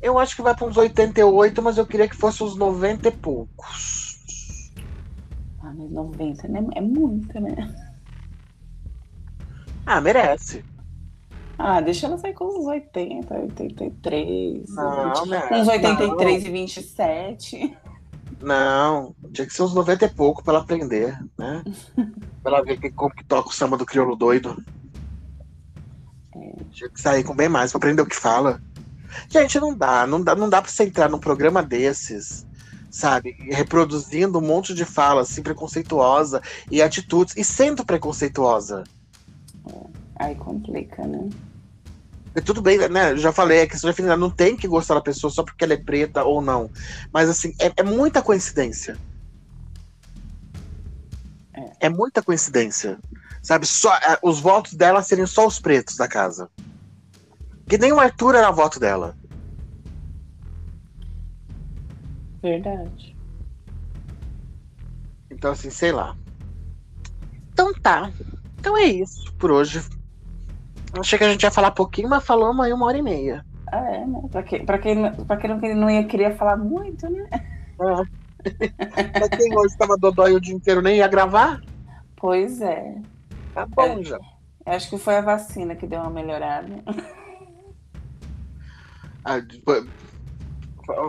Eu acho que vai para uns 88, mas eu queria que fosse uns 90 e poucos. Ah, mas 90 né? é muito, né? Ah, merece. Ah, deixa ela sair com uns 80, 83. Não, né? Uns 83 e 27. Não, tinha que ser uns 90 e pouco pra ela aprender, né? <laughs> pra ela ver que, como que toca o samba do crioulo doido. Tinha que sair com bem mais pra aprender o que fala. Gente, não dá, não dá, não dá pra você entrar num programa desses, sabe? Reproduzindo um monte de fala assim, preconceituosa e atitudes, e sendo preconceituosa. Aí complica, né? E tudo bem, né? Eu já falei, a questão de afinidade não tem que gostar da pessoa só porque ela é preta ou não. Mas assim, é, é muita coincidência. É. muita coincidência. Sabe, só é, os votos dela seriam só os pretos da casa. Que nem o Arthur era voto dela. Verdade. Então, assim, sei lá. Então tá. Então é isso por hoje. Achei que a gente ia falar pouquinho, mas falamos aí uma hora e meia. Ah, é, né? Pra, que, pra, quem, pra quem não, não ia querer falar muito, né? Pra quem hoje estava dodói o dia inteiro nem ia gravar, Pois é. tá bom já. Acho que foi a vacina que deu uma melhorada. Ah,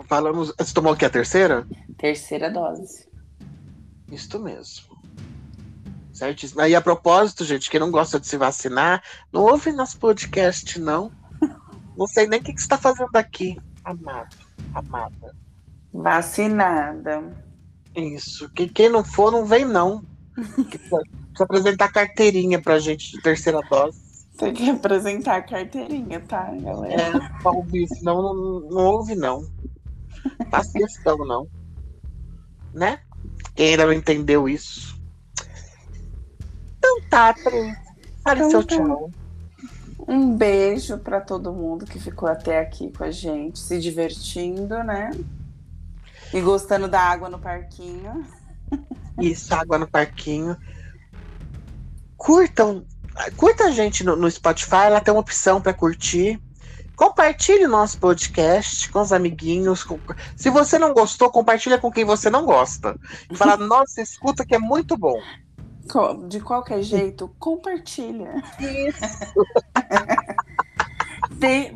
Falamos. Você tomou o que? A terceira? Terceira dose. Isso mesmo. Certíssimo. Aí, a propósito, gente, quem não gosta de se vacinar, não ouve nosso podcast, não. Não sei nem o que, que você está fazendo aqui. Amado, amada. Vacinada. Isso. Quem, quem não for, não vem, não. Que Precisa precisa apresentar carteirinha pra gente de terceira dose. Tem que apresentar a carteirinha, tá, galera? É, pra ouvir, senão não, não ouve, não. Faz questão, não. Né? Quem ainda não entendeu isso. Então tá, Pri. Fale Então seu tá. tchau. Um beijo pra todo mundo que ficou até aqui com a gente, se divertindo, né? E gostando da água no parquinho. Isso, água no parquinho. Curtam. Curta a gente no, no Spotify, ela tem uma opção para curtir. Compartilhe o nosso podcast com os amiguinhos. com- Se você não gostou, compartilha com quem você não gosta. E fala, <laughs> nossa, escuta que é muito bom. De qualquer jeito, compartilha. De...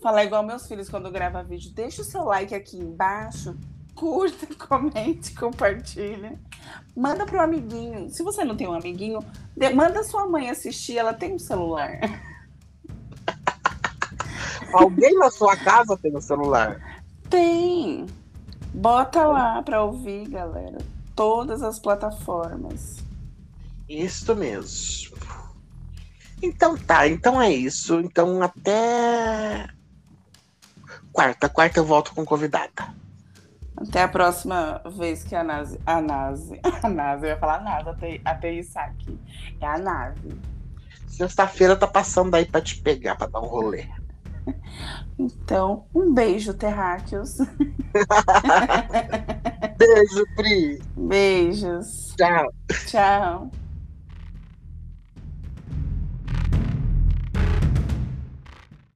Falar igual meus filhos quando grava vídeo. Deixa o seu like aqui embaixo. Curta, <laughs> comente, compartilha. Manda pro amiguinho. Se você não tem um amiguinho, manda sua mãe assistir. Ela tem um celular. <laughs> Alguém na sua casa tem o celular. Tem. Bota lá pra ouvir, galera. Todas as plataformas. Isso mesmo. Então tá, então é isso. Então até quarta. Quarta eu volto com convidada. Até a próxima vez que a Nazi. A Nazi. <laughs> A Nazi, eu ia falar até, até isso aqui. É a nave. Sexta-feira tá passando aí pra te pegar, pra dar um rolê. Então, um beijo, terráqueos. <laughs> Beijo, Pri. Beijos. Tchau. Tchau.